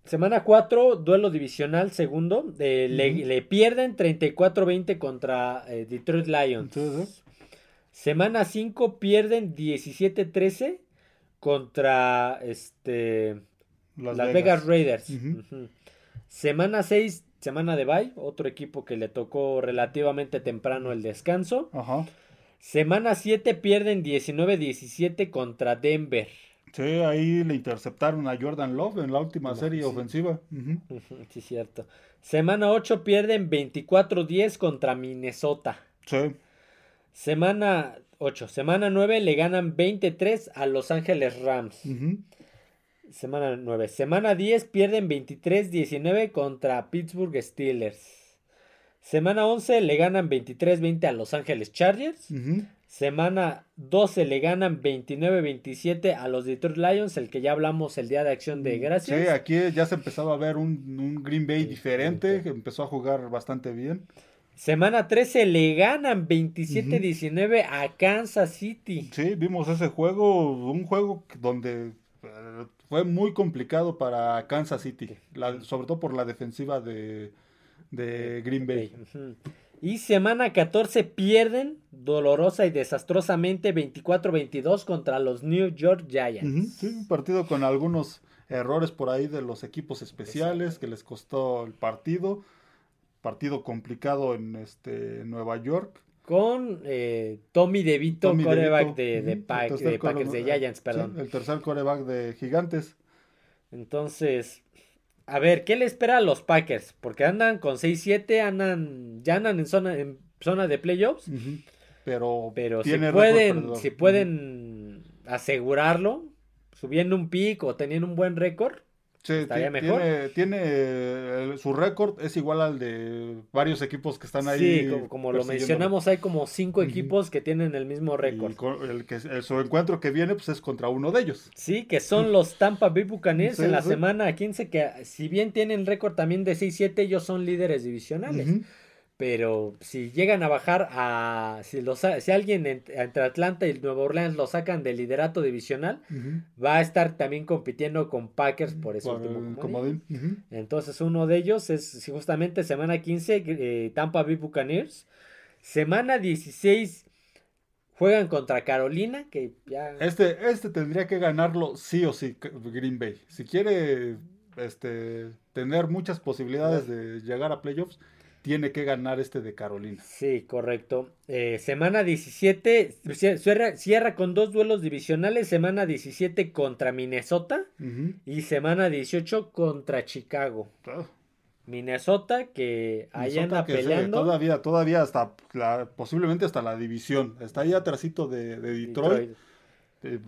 semana 4, duelo divisional segundo. eh, le, Ujú. le pierden 34-20 contra eh, Detroit Lions. Sí. Semana 5 pierden 17-13 contra este, Las, Las, Vegas. Raiders. Ujú. Ujú. Semana 6, semana de bye, otro equipo que le tocó relativamente temprano el descanso. Ajá. Semana 7 pierden 19-17 contra Denver. Sí, ahí le interceptaron a Jordan Love en la última No, serie sí. ofensiva. Ujú. Ujú, Sí, cierto. Semana 8 pierden 24-10 contra Minnesota. Sí. Semana 8. Semana 9 le ganan 23 a Los Ángeles Rams. Ujú. Semana 9. Semana 10 pierden 23-19 contra Pittsburgh Steelers. Semana 11 le ganan 23-20 a Los Ángeles Chargers. Ujú. Semana 12 le ganan 29-27 a los Detroit Lions, el que ya hablamos el día de acción de gracias. Sí, aquí ya se empezaba a ver un, un Green Bay diferente. Diferente. que Empezó a jugar bastante bien. Semana 13 le ganan 27-19 a Kansas City. Sí, vimos ese juego, un juego donde eh, fue muy complicado para Kansas City, la- sobre todo por la defensiva de, de Green Bay. Y semana 14 pierden dolorosa y desastrosamente 24-22 contra los New York Giants. Sí, un partido con algunos errores por ahí de los equipos especiales que les costó el partido. Partido complicado en este Nueva York. Con eh, Tommy DeVito, Tommy coreback DeVito, de, de Pack- Packers, de Giants, sí, perdón. el tercer coreback de Gigantes. Entonces, a ver, ¿qué le espera a los Packers? Porque andan con 6-7, andan, ya andan en zona, en zona de playoffs. Pero, Pero si pueden, si pueden asegurarlo, subiendo un pick o teniendo un buen récord, Sí, estaría mejor. Tiene, tiene, eh, su récord es igual al de varios equipos que están ahí. sí, como, como lo mencionamos, hay como cinco equipos que tienen el mismo récord. el que, el- su encuentro que viene pues es contra uno de ellos. Sí, que son los Tampa Bay Buccaneers Sí, en la sí. semana 15, que si bien tienen récord también de 6-7, ellos son líderes divisionales. Ujú. Pero si llegan a bajar a. Si, los, si alguien ent- entre Atlanta y Nueva Orleans lo sacan del liderato divisional, va a estar también compitiendo con Packers por ese Por último comodín. Entonces, uno de ellos es justamente semana 15, eh, Tampa Bay Buccaneers. Semana 16, juegan contra Carolina, que ya. Este, este tendría que ganarlo sí o sí Green Bay. Si quiere este, tener muchas posibilidades de llegar a playoffs, tiene que ganar este de Carolina. Sí, correcto. Eh, semana 17, cierra, cierra, con dos duelos divisionales, semana 17 contra Minnesota y semana 18 contra Chicago. Minnesota que ahí anda peleando. todavía, todavía hasta la, posiblemente hasta la división. Está ahí atrásito de, Detroit. Eh,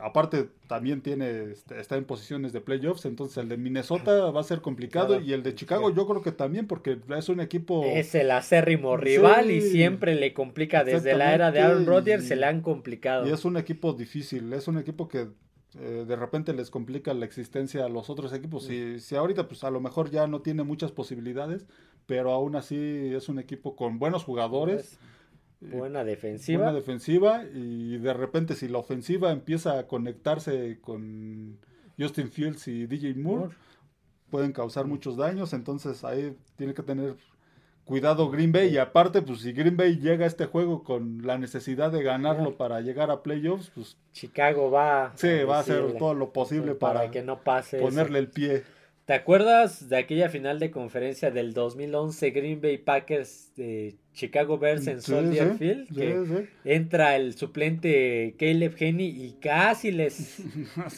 aparte también tiene este, está en posiciones de playoffs, entonces el de Minnesota va a ser complicado y el de Chicago yo creo que también porque es un equipo es el acérrimo rival y siempre le complica desde la era de Aaron Rodgers se le han complicado. Y es un equipo difícil, es un equipo que eh, de repente les complica la existencia a los otros equipos. Si, si ahorita pues a lo mejor ya no tiene muchas posibilidades, pero aún así es un equipo con buenos jugadores. Buena defensiva. Buena defensiva y de repente si la ofensiva empieza a conectarse con Justin Fields y DJ Moore, pueden causar muchos daños, entonces ahí tiene que tener cuidado Green Bay. Y aparte pues si Green Bay llega a este juego con la necesidad de ganarlo para llegar a playoffs, pues Chicago va sí, va a hacer todo lo posible para, que no pase ponerle el pie. ¿Te acuerdas de aquella final de conferencia del 2011 Green Bay Packers de Chicago Bears en Soldier Field? que entra el suplente Caleb Henny y casi les,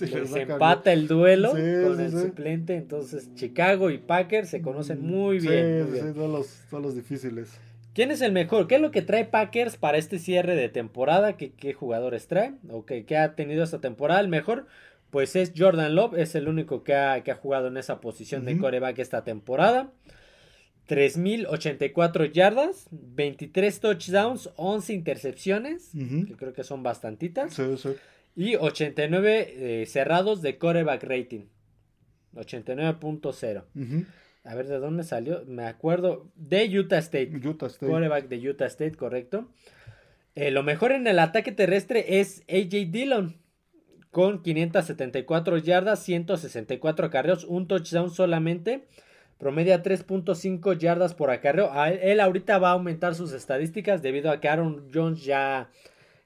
empata el duelo con el suplente. Entonces Chicago y Packers se conocen muy bien. Sí, sí, todos los, difíciles. ¿Quién es el mejor? ¿Qué es lo que trae Packers para este cierre de temporada? ¿Qué, qué jugadores trae? ¿O qué, qué ha tenido esta temporada? El mejor pues es Jordan Love, es el único que ha, que ha jugado en esa posición de coreback esta temporada. 3.084 yardas, 23 touchdowns, 11 intercepciones, que creo que son bastantitas. Sí, sí. Y 89 eh, cerrados de coreback rating. 89.0. A ver, ¿de dónde salió? Me acuerdo. De Utah State. Utah State. Coreback de Utah State, correcto. Eh, lo mejor en el ataque terrestre es AJ Dillon con 574 yardas, 164 acarreos, un touchdown solamente. Promedia 3.5 yardas por acarreo. Él ahorita va a aumentar sus estadísticas debido a que Aaron Jones ya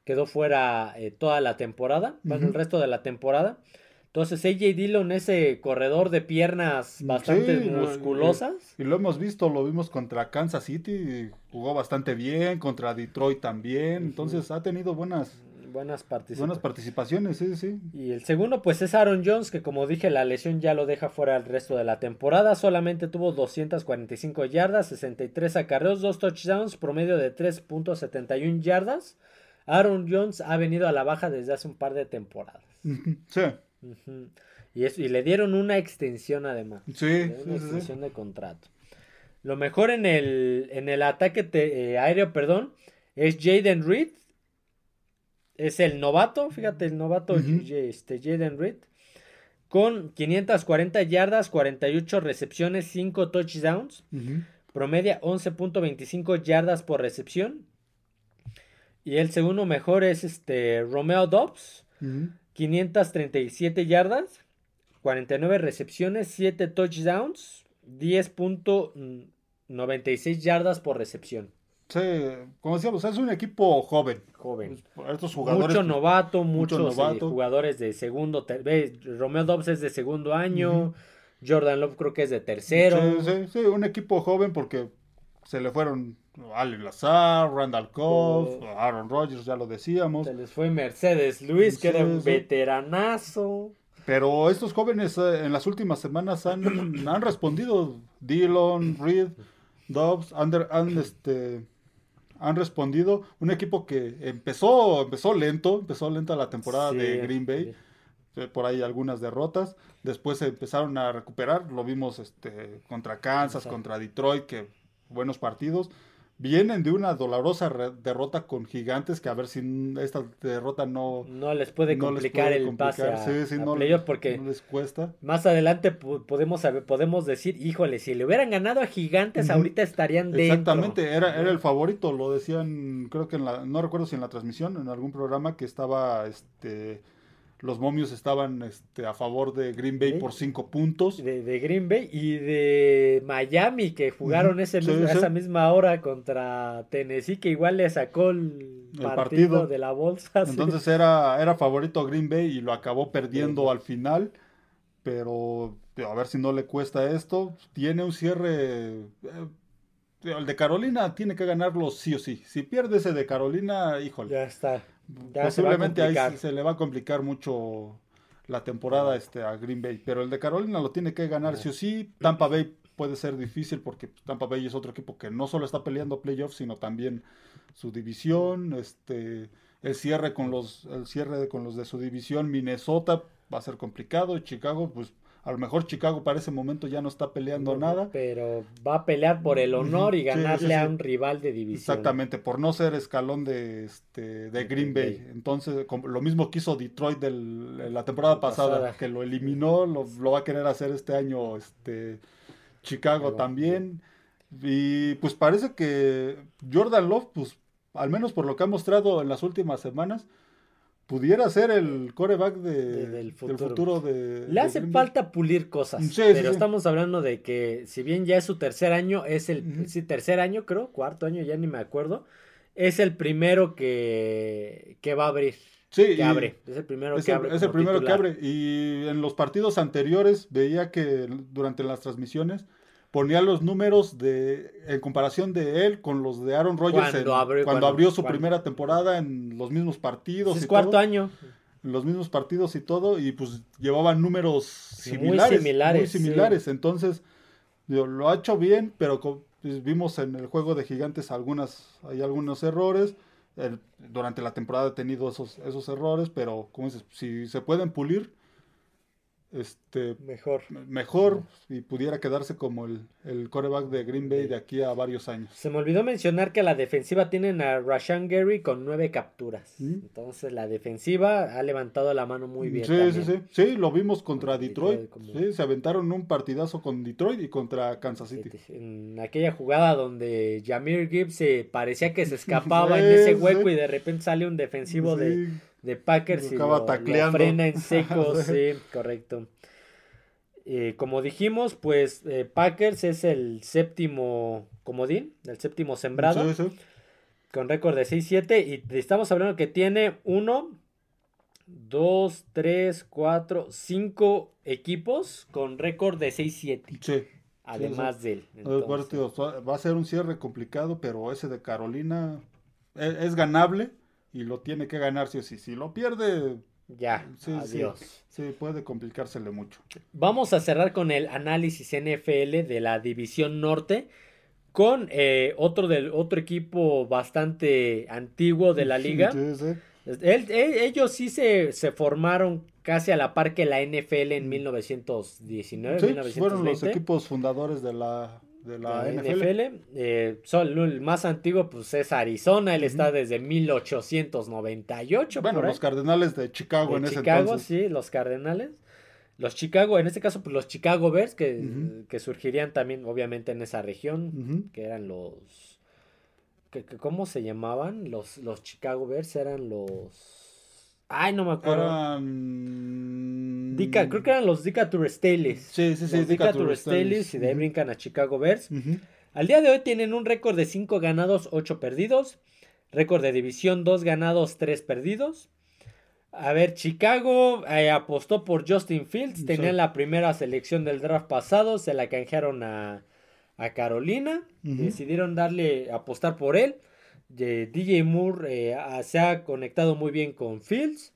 quedó fuera eh, toda la temporada, bueno, el resto de la temporada. Entonces AJ Dillon, ese corredor de piernas bastante musculosas. Y, lo hemos visto, lo vimos contra Kansas City, jugó bastante bien, contra Detroit también, entonces ha tenido buenas, buenas participaciones. Buenas participaciones, sí, sí. Y el segundo, pues es Aaron Jones, que como dije, la lesión ya lo deja fuera el resto de la temporada. Solamente tuvo 245 yardas, 63 acarreos, 2 touchdowns, promedio de 3.71 yardas. Aaron Jones ha venido a la baja desde hace un par de temporadas. Sí. y, eso, y le dieron una extensión además. Sí, una extensión de contrato. Lo mejor en el, en el ataque eh, aéreo, perdón, es Jaden Reed, es el novato, fíjate, el novato este, Jaden Reed, con 540 yardas, 48 recepciones, 5 touchdowns, promedia 11.25 yardas por recepción. Y el segundo mejor es este Romeo Dobbs, 537 yardas, 49 recepciones, 7 touchdowns, 10.96 yardas por recepción. Sí, como decíamos, es un equipo joven. Joven. Estos jugadores, mucho novato, muchos eh, jugadores de segundo. Romeo Dobbs es de segundo año. Jordan Love creo que es de tercero. Sí, sí, un equipo joven porque se le fueron Ali Lazar, Randall Cobb, Aaron Rodgers, ya lo decíamos. Se les fue Mercedes Luis, que era un veteranazo. Pero estos jóvenes eh, en las últimas semanas han, han respondido. Dillon, Reed, Dobbs, han este, han respondido. Un equipo que empezó, empezó lento, empezó lenta la temporada de Green Bay. Eh, por ahí algunas derrotas. Después se empezaron a recuperar. Lo vimos este, contra Kansas, contra Detroit, que buenos partidos vienen de una dolorosa derrota con gigantes que a ver si esta derrota no no les puede complicar el pase a, no, porque les cuesta. más adelante podemos podemos decir híjole si le hubieran ganado a gigantes ahorita estarían dentro. Exactamente era era el favorito lo decían creo que en la no recuerdo si en la transmisión en algún programa que estaba este los momios estaban este, a favor de Green Bay por cinco puntos. De, Green Bay y de Miami, que jugaron ese esa misma hora contra Tennessee, que igual le sacó el, partido, de la bolsa. Entonces era, era favorito Green Bay y lo acabó perdiendo al final. Pero a ver si no le cuesta esto. Tiene un cierre. Eh, el de Carolina tiene que ganarlo sí o sí. Si pierde ese de Carolina, híjole. Ya está. Ya posiblemente se ahí se le va a complicar mucho la temporada este, a Green Bay. Pero el de Carolina lo tiene que ganar sí o sí. Tampa Bay puede ser difícil porque Tampa Bay es otro equipo que no solo está peleando playoffs, sino también su división, este el cierre con los el cierre con los de su división Minnesota va a ser complicado y Chicago pues a lo mejor Chicago para ese momento ya no está peleando nada. Pero va a pelear por el honor y ganarle a un rival de división. Exactamente, por no ser escalón de, este, de Green Bay. Entonces, lo mismo que hizo Detroit del, la temporada pasada, que lo eliminó, lo, va a querer hacer este año este, Chicago también. Y pues parece que Jordan Love, pues al menos por lo que ha mostrado en las últimas semanas, pudiera ser el coreback de, del, futuro. de, Le hace falta pulir cosas, pero estamos hablando de que si bien ya es su tercer año, es el tercer año creo, cuarto año, ya ni me acuerdo, es el primero que, que va a abrir. Sí, que abre. Es el primero que abre. Es el primero que abre. Y en los partidos anteriores veía que durante las transmisiones ponía los números de en comparación de él con los de Aaron Rodgers cuando, abrió su primera temporada en los mismos partidos. Es cuarto año. En los mismos partidos y todo, y pues llevaban números similares. Muy similares. Muy similares. Entonces, lo ha hecho bien, pero pues, vimos en el juego de gigantes algunas, hay algunos errores. durante la temporada ha tenido esos, esos errores, pero como dices, si se pueden pulir, este, mejor. Mejor y pudiera quedarse como el, el coreback de Green Bay de aquí a varios años. Se me olvidó mencionar que la defensiva tienen a Rashan Gary con nueve capturas. ¿Mm? Entonces la defensiva ha levantado la mano muy bien. Sí, sí, sí. Sí, lo vimos contra Detroit. Sí, se aventaron un partidazo con Detroit y contra Kansas City. En aquella jugada donde Jamir Gibbs parecía que se escapaba en ese hueco y de repente sale un defensivo de de Packers y lo, frena en seco, sí, correcto. Eh, como dijimos, pues eh, Packers es el séptimo comodín, el séptimo sembrado, con récord de 6-7 y estamos hablando que tiene uno, dos, tres, cuatro, cinco equipos con récord de 6-7. Sí. Además de él. Va a ser un cierre complicado, pero ese de Carolina e, es ganable y lo tiene que ganar sí o sí. Si lo pierde, ya, adiós. Sí, puede complicársele mucho. Vamos a cerrar con el análisis NFL de la División Norte con eh, otro, del, otro equipo bastante antiguo de la liga. ellos sí se, se, formaron casi a la par que la NFL en 1919. Sí, 1920. fueron los equipos fundadores de la de la, NFL. Eh, el más antiguo pues es Arizona, él está desde 1898. Bueno, los Cardenales de Chicago en ese Chicago, sí, los Cardenales. Los Chicago, en este caso, pues los Chicago Bears, que, que surgirían también, obviamente, en esa región, que eran los... Que, ¿Cómo se llamaban? Los, los Chicago Bears eran los... Ay, no me acuerdo. Eran... Dica, creo que eran los Dica. Sí, sí, sí. Los Dica Turesteles y de ahí brincan a Chicago Bears. Al día de hoy tienen un récord de 5 ganados, 8 perdidos. Récord de división, 2 ganados, 3 perdidos. A ver, Chicago eh, apostó por Justin Fields. Tenían la primera selección del draft pasado. Se la canjearon a, a Carolina. Decidieron darle, apostar por él. DJ Moore eh, se ha conectado muy bien con Fields.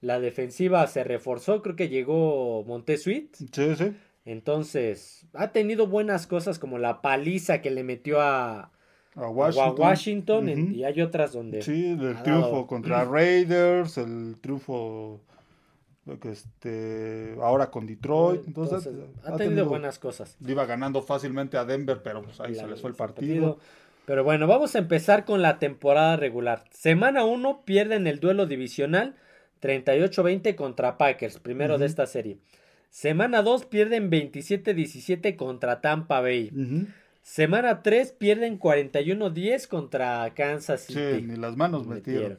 La defensiva se reforzó, creo que llegó Montesuit. Sí, sí. Entonces, ha tenido buenas cosas como la paliza que le metió a, Washington, y hay otras donde... Sí, el triunfo contra Raiders, el triunfo este ahora con Detroit. Entonces, ha, tenido, buenas cosas. Iba ganando fácilmente a Denver, pero pues ahí se les fue el partido. Pero bueno, vamos a empezar con la temporada regular. Semana 1 pierden el duelo divisional 38-20 contra Packers, primero de esta serie. Semana 2 pierden 27-17 contra Tampa Bay. Semana 3 pierden 41-10 contra Kansas City. Sí, ni las manos metieron.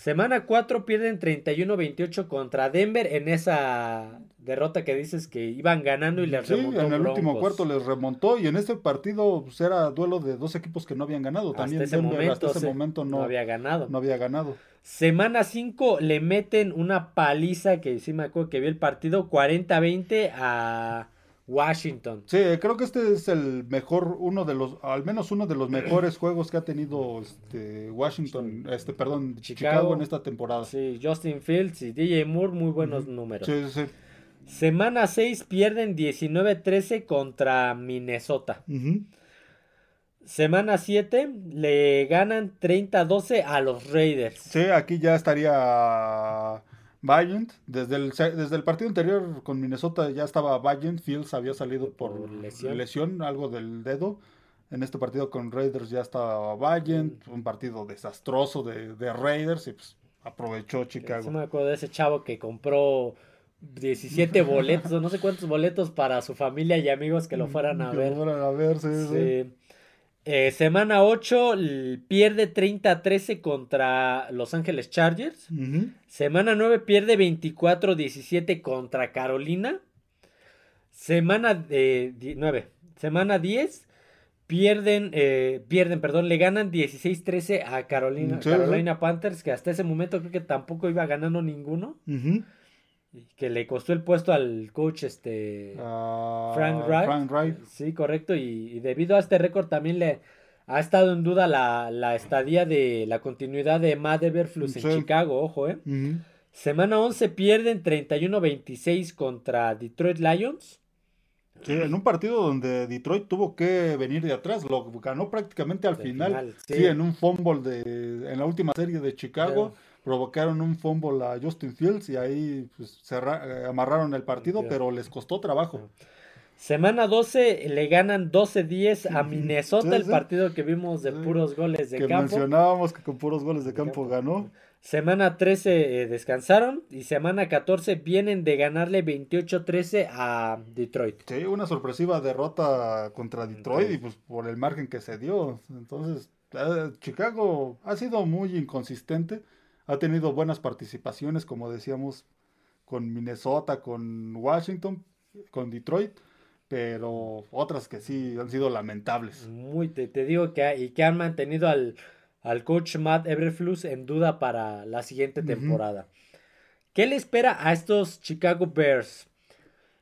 Semana 4 pierden 31-28 contra Denver en esa derrota que dices que iban ganando y les sí, en el último cuarto les remontó y en este partido pues, era duelo de dos equipos que no habían ganado. También hasta ese, momento, hasta ese momento no, había ganado. No había ganado. Semana 5 le meten una paliza que sí me acuerdo que vi el partido 40-20 a Washington. Sí, creo que este es el mejor, uno de los, al menos uno de los mejores juegos que ha tenido este Washington, este, perdón, Chicago, Chicago. en esta temporada. Sí, Justin Fields y DJ Moore, muy buenos números. Sí, sí, sí. Semana 6 pierden 19-13 contra Minnesota. Semana 7 le ganan 30-12 a los Raiders. Sí, aquí ya estaría Valiant. Desde el, desde el partido anterior con Minnesota ya estaba Valiant. Fields había salido por, Por lesión. lesión. algo del dedo. En este partido con Raiders ya estaba Valiant. Un partido desastroso de, de Raiders y pues aprovechó Chicago. me acuerdo de ese chavo que compró 17 boletos, o no sé cuántos boletos para su familia y amigos que lo fueran a Que ver. lo fueran a ver, sí, sí. Sí. Eh, semana 8 l- pierde 30-13 contra Los Ángeles Chargers. Ujú. Semana 9 pierde 24-17 contra Carolina. Semana eh, di- 9. Semana 10 pierden, eh, pierden, perdón, le ganan 16-13 a Carolina, Sí, sí. Carolina Panthers, que hasta ese momento creo que tampoco iba ganando ninguno. Ujú. y Que le costó el puesto al coach este Ah, Frank Wright. Frank Wright. Sí, correcto. Y, y debido a este récord también le ha estado en duda la, la estadía de la continuidad de Matt en. Chicago, ojo, eh. Ujú. Semana 11 pierden 31-26 contra Detroit Lions. Sí, en un partido donde Detroit tuvo que venir de atrás, lo ganó prácticamente al Al final. final, sí. sí. en un fumble de, en la última serie de Chicago, provocaron un fumble a Justin Fields y ahí pues, cerra- eh, amarraron el partido, pero les costó trabajo. Semana 12 le ganan 12-10 a Minnesota, Sí, el partido que vimos de puros goles de que campo. mencionábamos que con puros goles de De campo, campo. ganó. Semana 13 eh, descansaron y semana 14 vienen de ganarle 28-13 a Detroit. Sí, una sorpresiva derrota contra Detroit y pues por el margen que se dio. Entonces, eh, Chicago ha sido muy inconsistente. Ha tenido buenas participaciones, como decíamos, con Minnesota, con Washington, con Detroit, pero otras que sí han sido lamentables. Muy, te, te digo que, y que han mantenido al, al coach Matt Everflus en duda para la siguiente temporada. ¿Qué le espera a estos Chicago Bears?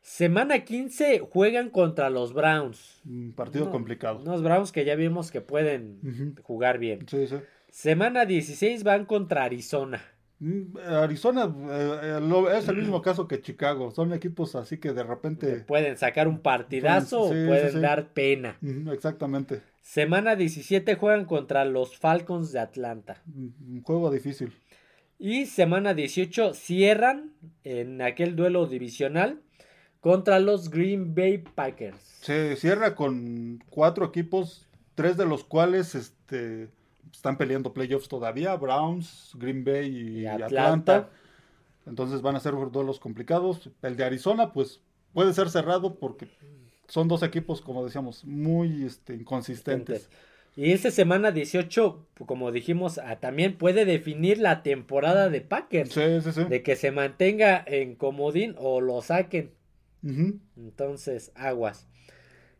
Semana 15 juegan contra los Browns. Un partido No, complicado. Unos Browns que ya vimos que pueden jugar bien. Sí, sí. Semana 16 van contra Arizona. Mm, Arizona eh, eh, lo- es el mismo caso que Chicago. Son equipos así que de repente... Pueden sacar un partidazo sí, o pueden sí. dar pena. Exactamente. Semana 17 juegan contra los Falcons de Atlanta. Un juego difícil. Y semana 18 cierran en aquel duelo divisional contra los Green Bay Packers. Se cierra con cuatro equipos, tres de los cuales este, están peleando playoffs todavía, Browns, Green Bay y, Y Atlanta. Atlanta. Entonces van a ser duelos complicados. El de Arizona, pues puede ser cerrado porque son dos equipos, como decíamos, muy este, inconsistentes. Y esa semana 18, como dijimos, ah, también puede definir la temporada de Packers. Sí, sí, sí. De que se mantenga en comodín o lo saquen. Entonces, aguas.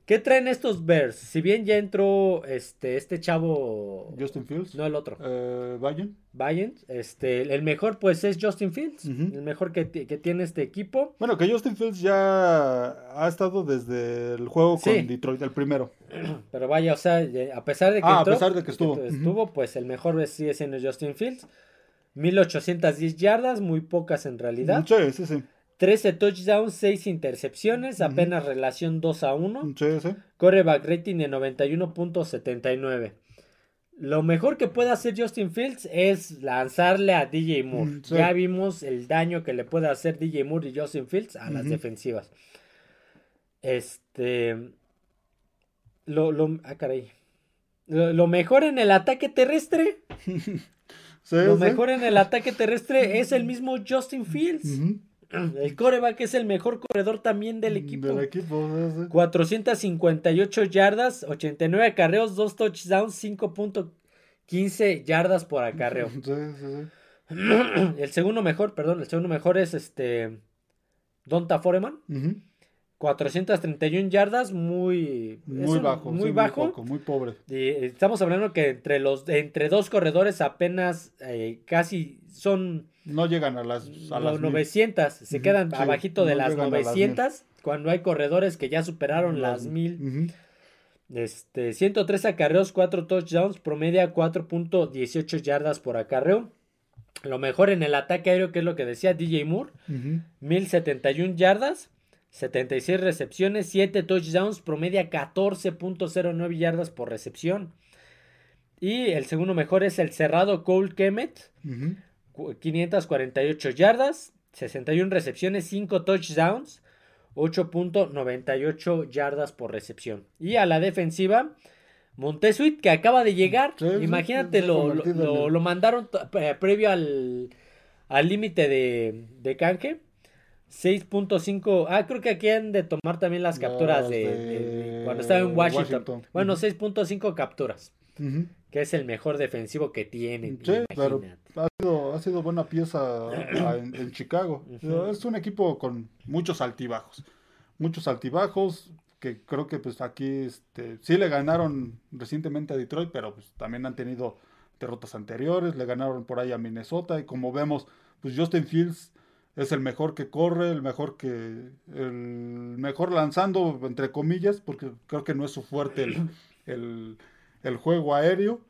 ¿Qué traen estos Bears? Si bien ya entró este, este chavo, Justin Fields. no el otro, Eh, Bayern. Bryant, este, el mejor pues es Justin Fields, el mejor que, que tiene este equipo. Bueno, que Justin Fields ya ha estado desde el juego con. Detroit, el primero. Pero vaya, o sea, a pesar de que, Ah, a pesar de que estuvo. Estuvo, pues el mejor sigue siendo Justin Fields. 1810 yardas, muy pocas en realidad. Sí, sí, sí. 13 touchdowns, 6 intercepciones, apenas relación 2 a 1. Sí, sí. Coreback rating de 91.79. Lo mejor que puede hacer Justin Fields es lanzarle a DJ Moore. Mm, sí. Ya vimos el daño que le puede hacer DJ Moore y Justin Fields a las defensivas. Este. Lo, lo, ah, caray. Lo, lo mejor en el ataque terrestre. Sí, Lo sí. mejor en el ataque terrestre es el mismo Justin Fields. El coreback es el mejor corredor también del equipo. Del equipo, sí, sí. 458 yardas, 89 acarreos, 2 touchdowns, 5.15 yardas por acarreo. Sí, sí, sí. El segundo mejor, perdón, el segundo mejor es este Donta Foreman. 431 yardas, muy Muy bajo. muy sí, bajo. poco, muy pobre. Y estamos hablando que entre los entre dos corredores apenas eh, casi son No llegan a las, a no- las mil. 900, se quedan sí, abajito de no las llegan a las 900 cuando hay corredores que ya superaron las mil. Este, 103 acarreos, 4 touchdowns, promedia 4.18 yardas por acarreo. Lo mejor en el ataque aéreo, que es lo que decía DJ Moore, 1071 yardas, 76 recepciones, 7 touchdowns, promedia 14.09 yardas por recepción. Y el segundo mejor es el cerrado Cole Kemet, 548 yardas, 61 recepciones, 5 touchdowns, 8.98 yardas por recepción. Y a la defensiva, Montesuit, que acaba de llegar. Imagínate, lo, lo, mandaron eh, previo al límite de, de canje. 6.5. Ah, creo que aquí han de tomar también las capturas de, cuando estaba en Washington. Bueno, 6.5 capturas. Que es el mejor defensivo que tienen. Sí, claro. Ha sido, ha sido buena pieza en, Chicago. Es un equipo con muchos altibajos. Muchos altibajos que creo que pues aquí este, sí le ganaron recientemente a Detroit, pero pues también han tenido derrotas anteriores. Le ganaron por ahí a Minnesota y como vemos, pues Justin Fields es el mejor que corre, el mejor que el mejor lanzando entre comillas, porque creo que no es su fuerte el, el, juego aéreo.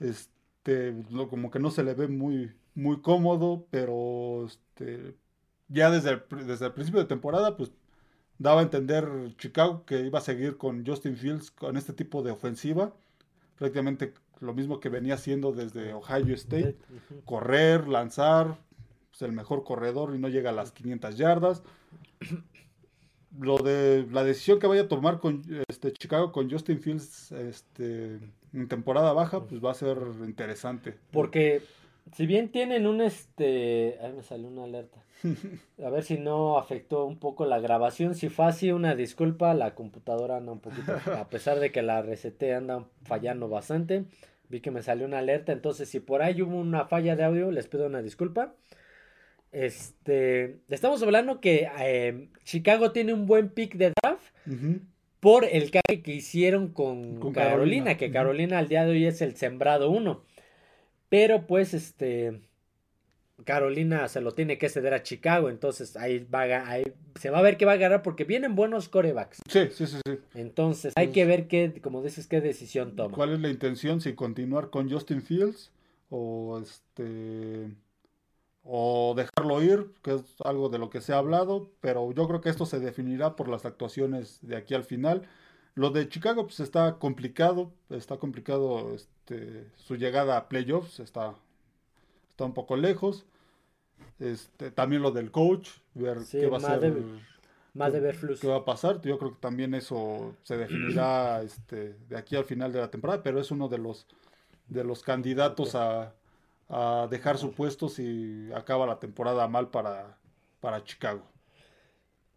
Este, como que no se le ve muy muy cómodo, pero este, ya desde el, desde el principio de temporada, pues daba a entender Chicago que iba a seguir con Justin Fields con este tipo de ofensiva, prácticamente lo mismo que venía haciendo desde Ohio State, correr, lanzar, pues, el mejor corredor y no llega a las 500 yardas. Lo de la decisión que vaya a tomar con este Chicago con Justin Fields este en temporada baja, pues va a ser interesante. Porque si bien tienen un este. Ahí me salió una alerta. A ver si no afectó un poco la grabación. Si fue así, una disculpa. La computadora anda un poquito. A pesar de que la reseté anda fallando bastante. Vi que me salió una alerta. Entonces, si por ahí hubo una falla de audio, les pido una disculpa. Este. Estamos hablando que eh, Chicago tiene un buen pick de draft. Por el cambio que hicieron con, Carolina, Que Carolina al día de hoy es el sembrado uno. Pero pues este Carolina se lo tiene que ceder a Chicago, entonces ahí va ahí se va a ver qué va a agarrar porque vienen buenos corebacks. Sí, sí, sí, sí. Entonces hay que ver qué, como dices, qué decisión toma. ¿Cuál es la intención? Si continuar con Justin Fields o este o dejarlo ir, que es algo de lo que se ha hablado, pero yo creo que esto se definirá por las actuaciones de aquí al final. Lo de Chicago pues está complicado, está complicado este, su llegada a playoffs, está, está un poco lejos. Este, también lo del coach, ver qué va a ser. De, más de ver qué va a pasar. Yo creo que también eso se definirá este, de aquí al final de la temporada, pero es uno de los, de los candidatos a, a dejar su puesto si acaba la temporada mal para, para Chicago.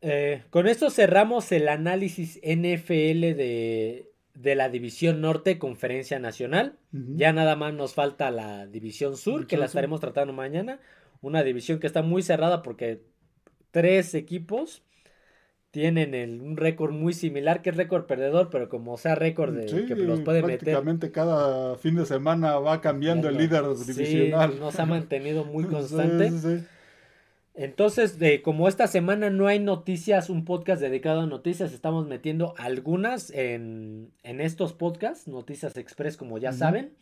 Eh, con esto cerramos el análisis NFL de, la División Norte, Conferencia Nacional. Ya nada más nos falta la División Sur, que la estaremos tratando mañana. Una división que está muy cerrada porque tres equipos tienen un récord muy similar, que es récord perdedor, pero como sea récord de que los puede prácticamente cada fin de semana va cambiando el líder divisional. Sí, nos ha mantenido muy constante. Entonces, de, como esta semana no hay noticias, un podcast dedicado a noticias, estamos metiendo algunas en, en estos podcasts, Noticias Express, como ya saben.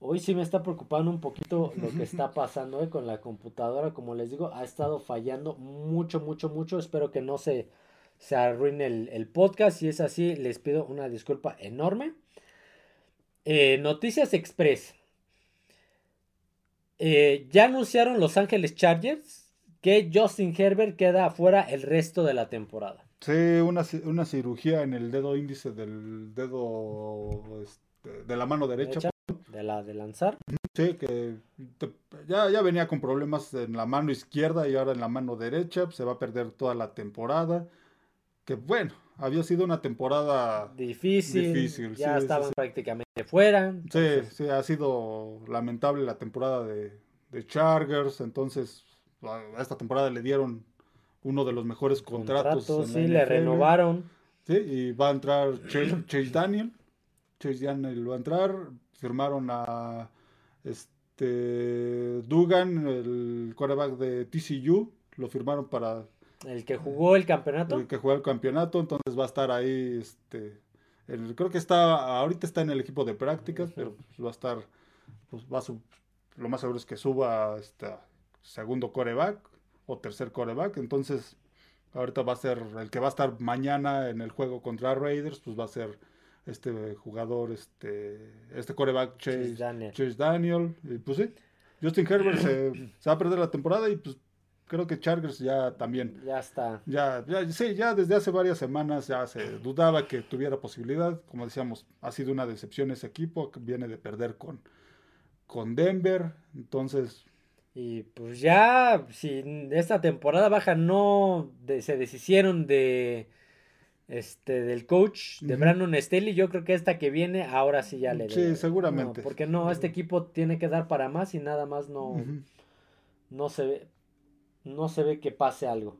Hoy sí me está preocupando un poquito lo que está pasando eh, con la computadora, como les digo, ha estado fallando mucho, mucho, mucho. Espero que no se, se arruine el, podcast. Si es así, les pido una disculpa enorme. Eh, Noticias Express. Eh, ya anunciaron Los Ángeles Chargers que Justin Herbert queda afuera el resto de la temporada. Sí, una, una cirugía en el dedo índice del dedo este, de la mano derecha. De la de lanzar. Sí, que ya, ya venía con problemas en la mano izquierda y ahora en la mano derecha. Se va a perder toda la temporada. Que bueno, había sido una temporada difícil. ya estaban prácticamente fuera. Sí, sí, ha sido lamentable la temporada de, de Chargers. Entonces, a esta temporada le dieron uno de los mejores contratos. sí, le renovaron. Sí, y va a entrar Chase, Daniel. Chase Daniel va a entrar. Firmaron a este Dugan, el quarterback de TCU. Lo firmaron para El que jugó el campeonato. El que jugó el campeonato, entonces va a estar ahí, este, el, creo que está, ahorita está en el equipo de prácticas, pero pues, va a estar, pues va a su, lo más seguro es que suba este segundo coreback o tercer coreback, entonces ahorita va a ser el que va a estar mañana en el juego contra Raiders, pues va a ser este jugador, este, este coreback Chase, Daniel. y pues sí, Justin Herbert se, se, va a perder la temporada y pues creo que Chargers ya también. Ya está. Ya, ya, sí, ya desde hace varias semanas ya se dudaba que tuviera posibilidad. Como decíamos, ha sido una decepción ese equipo, que viene de perder con, con Denver. Entonces. Y pues ya, si esta temporada baja no se deshicieron de este del coach de Brandon Staley, yo creo que esta que viene ahora sí ya le Sí, seguramente. porque no, este equipo tiene que dar para más y nada más no, no se ve no se ve que pase algo.